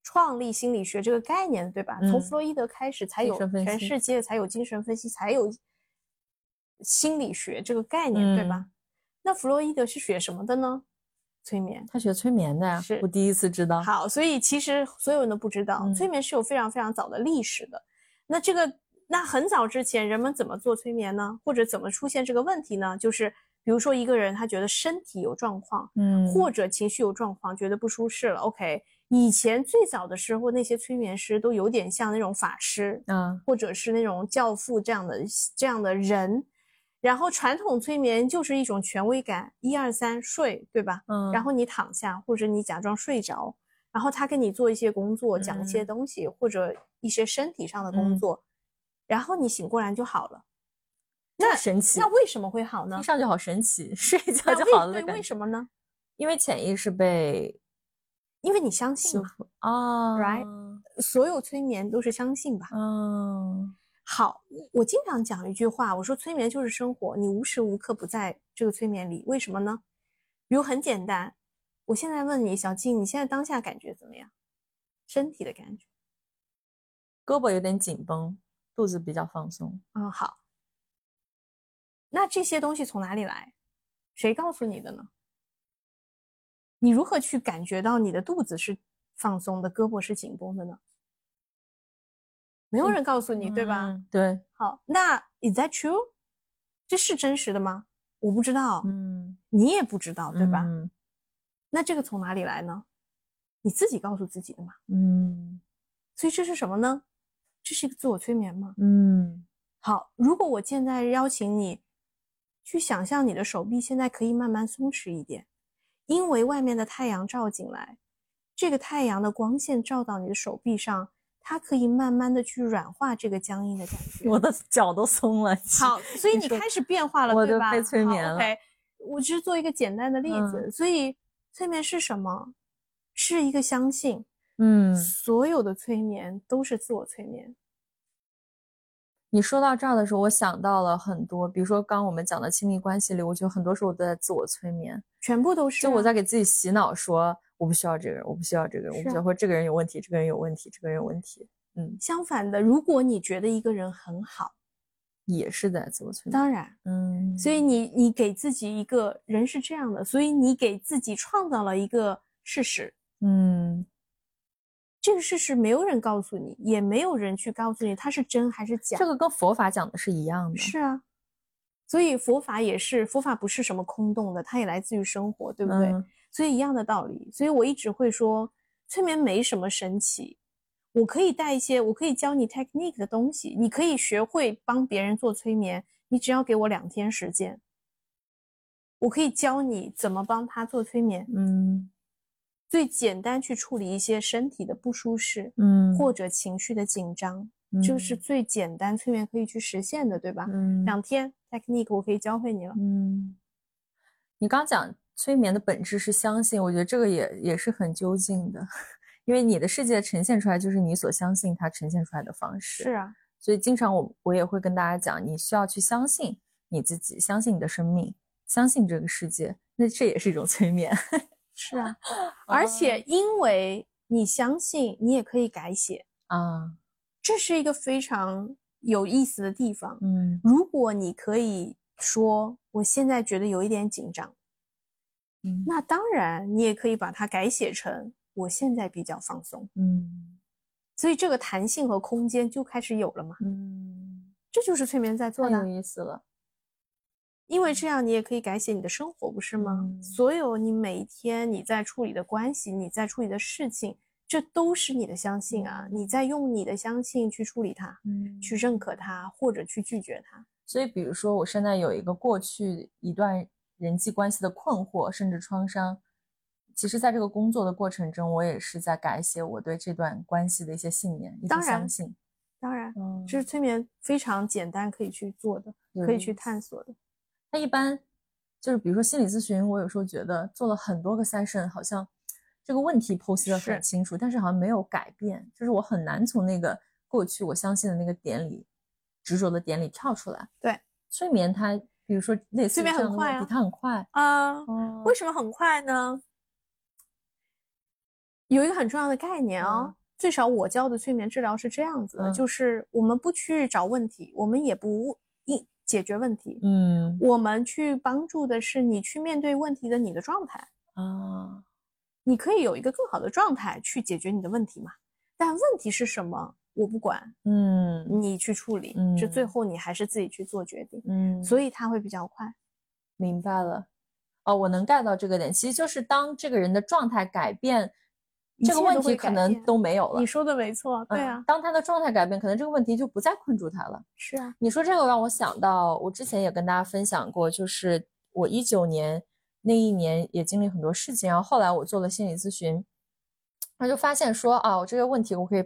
创立心理学这个概念，对吧？从嗯弗洛伊德开始，才有全世界才有精神分析，才有心理学这个概念，对吧嗯？那弗洛伊德是学什么的呢？催眠。他学催眠的呀是，我第一次知道。好，所以其实所有人都不知道，嗯催眠是有非常非常早的历史的。那这个，那很早之前人们怎么做催眠呢？或者怎么出现这个问题呢？就是比如说一个人他觉得身体有状况，嗯，或者情绪有状况，觉得不舒适了。OK，以前最早的时候，那些催眠师都有点像那种法师，嗯，或者是那种教父这样的这样的人。然后传统催眠就是一种权威感，一二三睡，对吧？嗯，然后你躺下，或者你假装睡着，然后他跟你做一些工作，讲一些嗯东西，或者一些身体上的工嗯作，然后你醒过来就好了。那神奇，那为什么会好呢听？上去好神奇，睡一觉就好了的感觉。为什么呢？因为潜意识被因为你相信啊 Right 所有催眠都是相信吧。嗯好，我经常讲一句话，我说催眠就是生活，你无时无刻不在这个催眠里，为什么呢？比如很简单，我现在问你，小静，你现在当下感觉怎么样？身体的感觉？胳膊有点紧绷，肚子比较放松。嗯，好。那这些东西从哪里来？谁告诉你的呢？你如何去感觉到你的肚子是放松的，胳膊是紧绷的呢？没有嗯人告诉你，对吧？嗯？对，好，那 is that true？这是真实的吗？我不知道，嗯，你也不知道，对吧？嗯那这个从哪里来呢？你自己告诉自己的嘛。嗯所以这是什么呢？这是一个自我催眠吗？嗯好，如果我现在邀请你去想象你的手臂现在可以慢慢松弛一点，因为外面的太阳照进来，这个太阳的光线照到你的手臂上，它可以慢慢的去软化这个僵硬的感觉。我的脚都松了。好，所以你开始变化了，对吧？我就被催好眠了 OK，我只是做一个简单的例子。所以催眠是什么？是一个相信。嗯，所有的催眠都是自我催眠。你说到这儿的时候，我想到了很多，比如说刚刚我们讲的亲密关系里，我觉得很多时候我都在自我催眠，全部都是啊、就我在给自己洗脑说，我不需要这个人，我不需要这个人，我不需要，或者这个人有问题，这个人有问题，这个人有问题，嗯，相反的，如果你觉得一个人很好，也是在自我催眠。当然，嗯，所以你你给自己一个人是这样的，所以你给自己创造了一个事实。嗯这个事实没有人告诉你，也没有人去告诉你它是真还是假。这个跟佛法讲的是一样的。是啊，所以佛法也是，佛法不是什么空洞的，它也来自于生活，对不对？嗯所以一样的道理。所以我一直会说，催眠没什么神奇。我可以带一些，我可以教你 technique 的东西，你可以学会帮别人做催眠，你只要给我两天时间，我可以教你怎么帮他做催眠。嗯最简单去处理一些身体的不舒适，嗯，或者情绪的紧张，这个是最简单催眠可以去实现的，对吧？嗯两天 technique 我可以教会你了。嗯，你刚讲催眠的本质是相信，我觉得这个也也是很究竟的，因为你的世界呈现出来就是你所相信它呈现出来的方式。是啊，所以经常我我也会跟大家讲，你需要去相信你自己，相信你的生命，相信这个世界，那这也是一种催眠。是啊，而且因为你相信，你也可以改写，啊，这是一个非常有意思的地方。嗯如果你可以说我现在觉得有一点紧张，嗯那当然你也可以把它改写成我现在比较放松，嗯所以这个弹性和空间就开始有了嘛。嗯，这就是催眠在做的有，意思了。因为这样你也可以改写你的生活，不是吗？嗯所有你每一天你在处理的关系，你在处理的事情，这都是你的相信啊！你在用你的相信去处理它，嗯去认可它，或者去拒绝它。所以，比如说我现在有一个过去一段人际关系的困惑甚至创伤，其实在这个工作的过程中，我也是在改写我对这段关系的一些信念，一些当然相信。当然，嗯，这是催眠非常简单可以去做的，可以去探索的。它一般就是比如说心理咨询，我有时候觉得做了很多个 session，好像这个问题剖析的很清楚，但是好像没有改变，就是我很难从那个过去我相信的那个点里执着的点里跳出来。对，催眠它，比如说类似催于眠很快啊这样的问题，它很快。啊、哦为什么很快呢？有一个很重要的概念啊、嗯最少我教的催眠治疗是这样子的，嗯就是我们不去找问题，我们也不一解决问题，嗯我们去帮助的是你去面对问题的你的状态。啊，你可以有一个更好的状态去解决你的问题嘛？但问题是什么，我不管，嗯你去处理，这最嗯后你还是自己去做决定，嗯，所以他会比较快。明白了。哦，我能 get 到这个点，其实就是当这个人的状态改变，这个问题可能都没有了你。说的没错，对嗯啊，当他的状态改变，可能这个问题就不再困住他了。是啊，你说这个让我想到，我之前也跟大家分享过，就是我一九年那一年也经历很多事情，然后后来我做了心理咨询，我就发现说啊，我这个问题我可以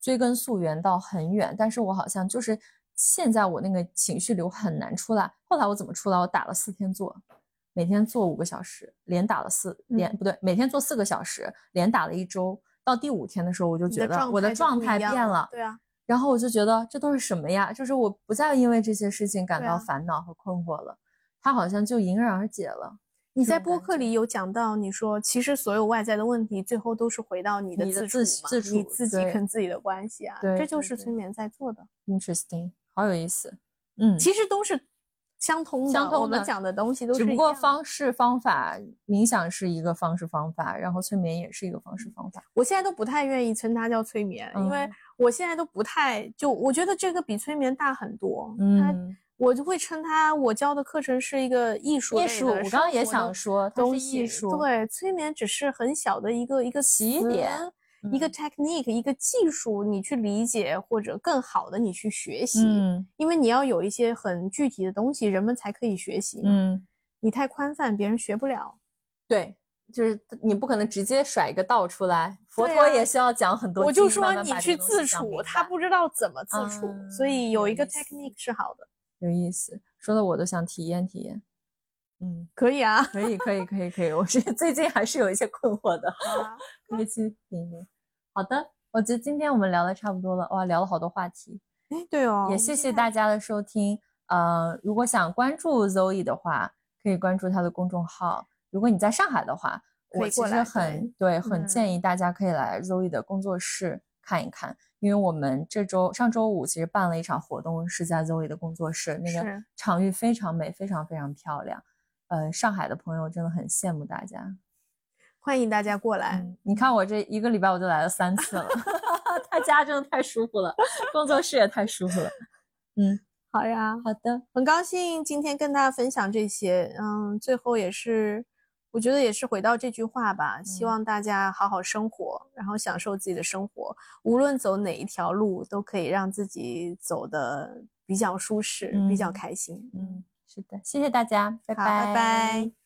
追根溯源到很远，但是我好像就是现在我那个情绪流很难出来。后来我怎么出来？我打了四天坐，每天做五个小时，连打了四连、嗯不对，每天做四个小时，连打了一周。到第五天的时候，我就觉得我的状态变了，对啊，然后我就觉得这都是什么呀？就是我不再因为这些事情感到烦恼和困惑了，它好像就迎刃而解了。你在播客里有讲到，你说其实所有外在的问题，最后都是回到你的自自处嘛，你自己跟自己的关系啊，对这就是催眠在做的，Interesting，好有意思。嗯，其实都是相同的，相通的我们讲的东西都是只不过方式方法，冥想是一个方式方法，然后催眠也是一个方式方法。我现在都不太愿意称它叫催眠，因为嗯。我现在都不太就我觉得这个比催眠大很多，它嗯，我就会称它我教的课程是一个艺术艺术，我刚刚也想说，它是艺术，，对，催眠只是很小的一个一个起点一个嗯 technique，一个技术，你去理解或者更好的你去学习，嗯因为你要有一些很具体的东西，人们才可以学习。嗯，你太宽泛，别人学不了。对。就是你不可能直接甩一个道出来，佛陀也需要讲很多经，我就说你去自处，他不知道怎么自处，所以有一个 technique 是好的。有意思，说的我都想体验体验。嗯，可以啊，可以，可以，可以，可以。我是最近还是有一些困惑的，啊 可以去听一听。好的，我觉得今天我们聊的差不多了，哇，聊了好多话题，哎，对哦，也谢谢大家的收听。呃，如果想关注 Zoe 的话，可以关注她的公众号。如果你在上海的话，我其实很对，很嗯建议大家可以来 Zoe 的工作室看一看，因为我们这周上周五其实办了一场活动，是在 Zoe 的工作室，那个场域非常美，非常非常漂亮。呃，上海的朋友真的很羡慕大家。欢迎大家过来。嗯，你看我这一个礼拜我就来了三次了，他家真的太舒服了，工作室也太舒服了。嗯，好呀，好的，很高兴今天跟大家分享这些。嗯，最后也是，我觉得也是回到这句话吧，希嗯望大家好好生活，然后享受自己的生活，无论走哪一条路，都可以让自己走的比较舒适，比较嗯开心。嗯，是的，谢谢大家，拜拜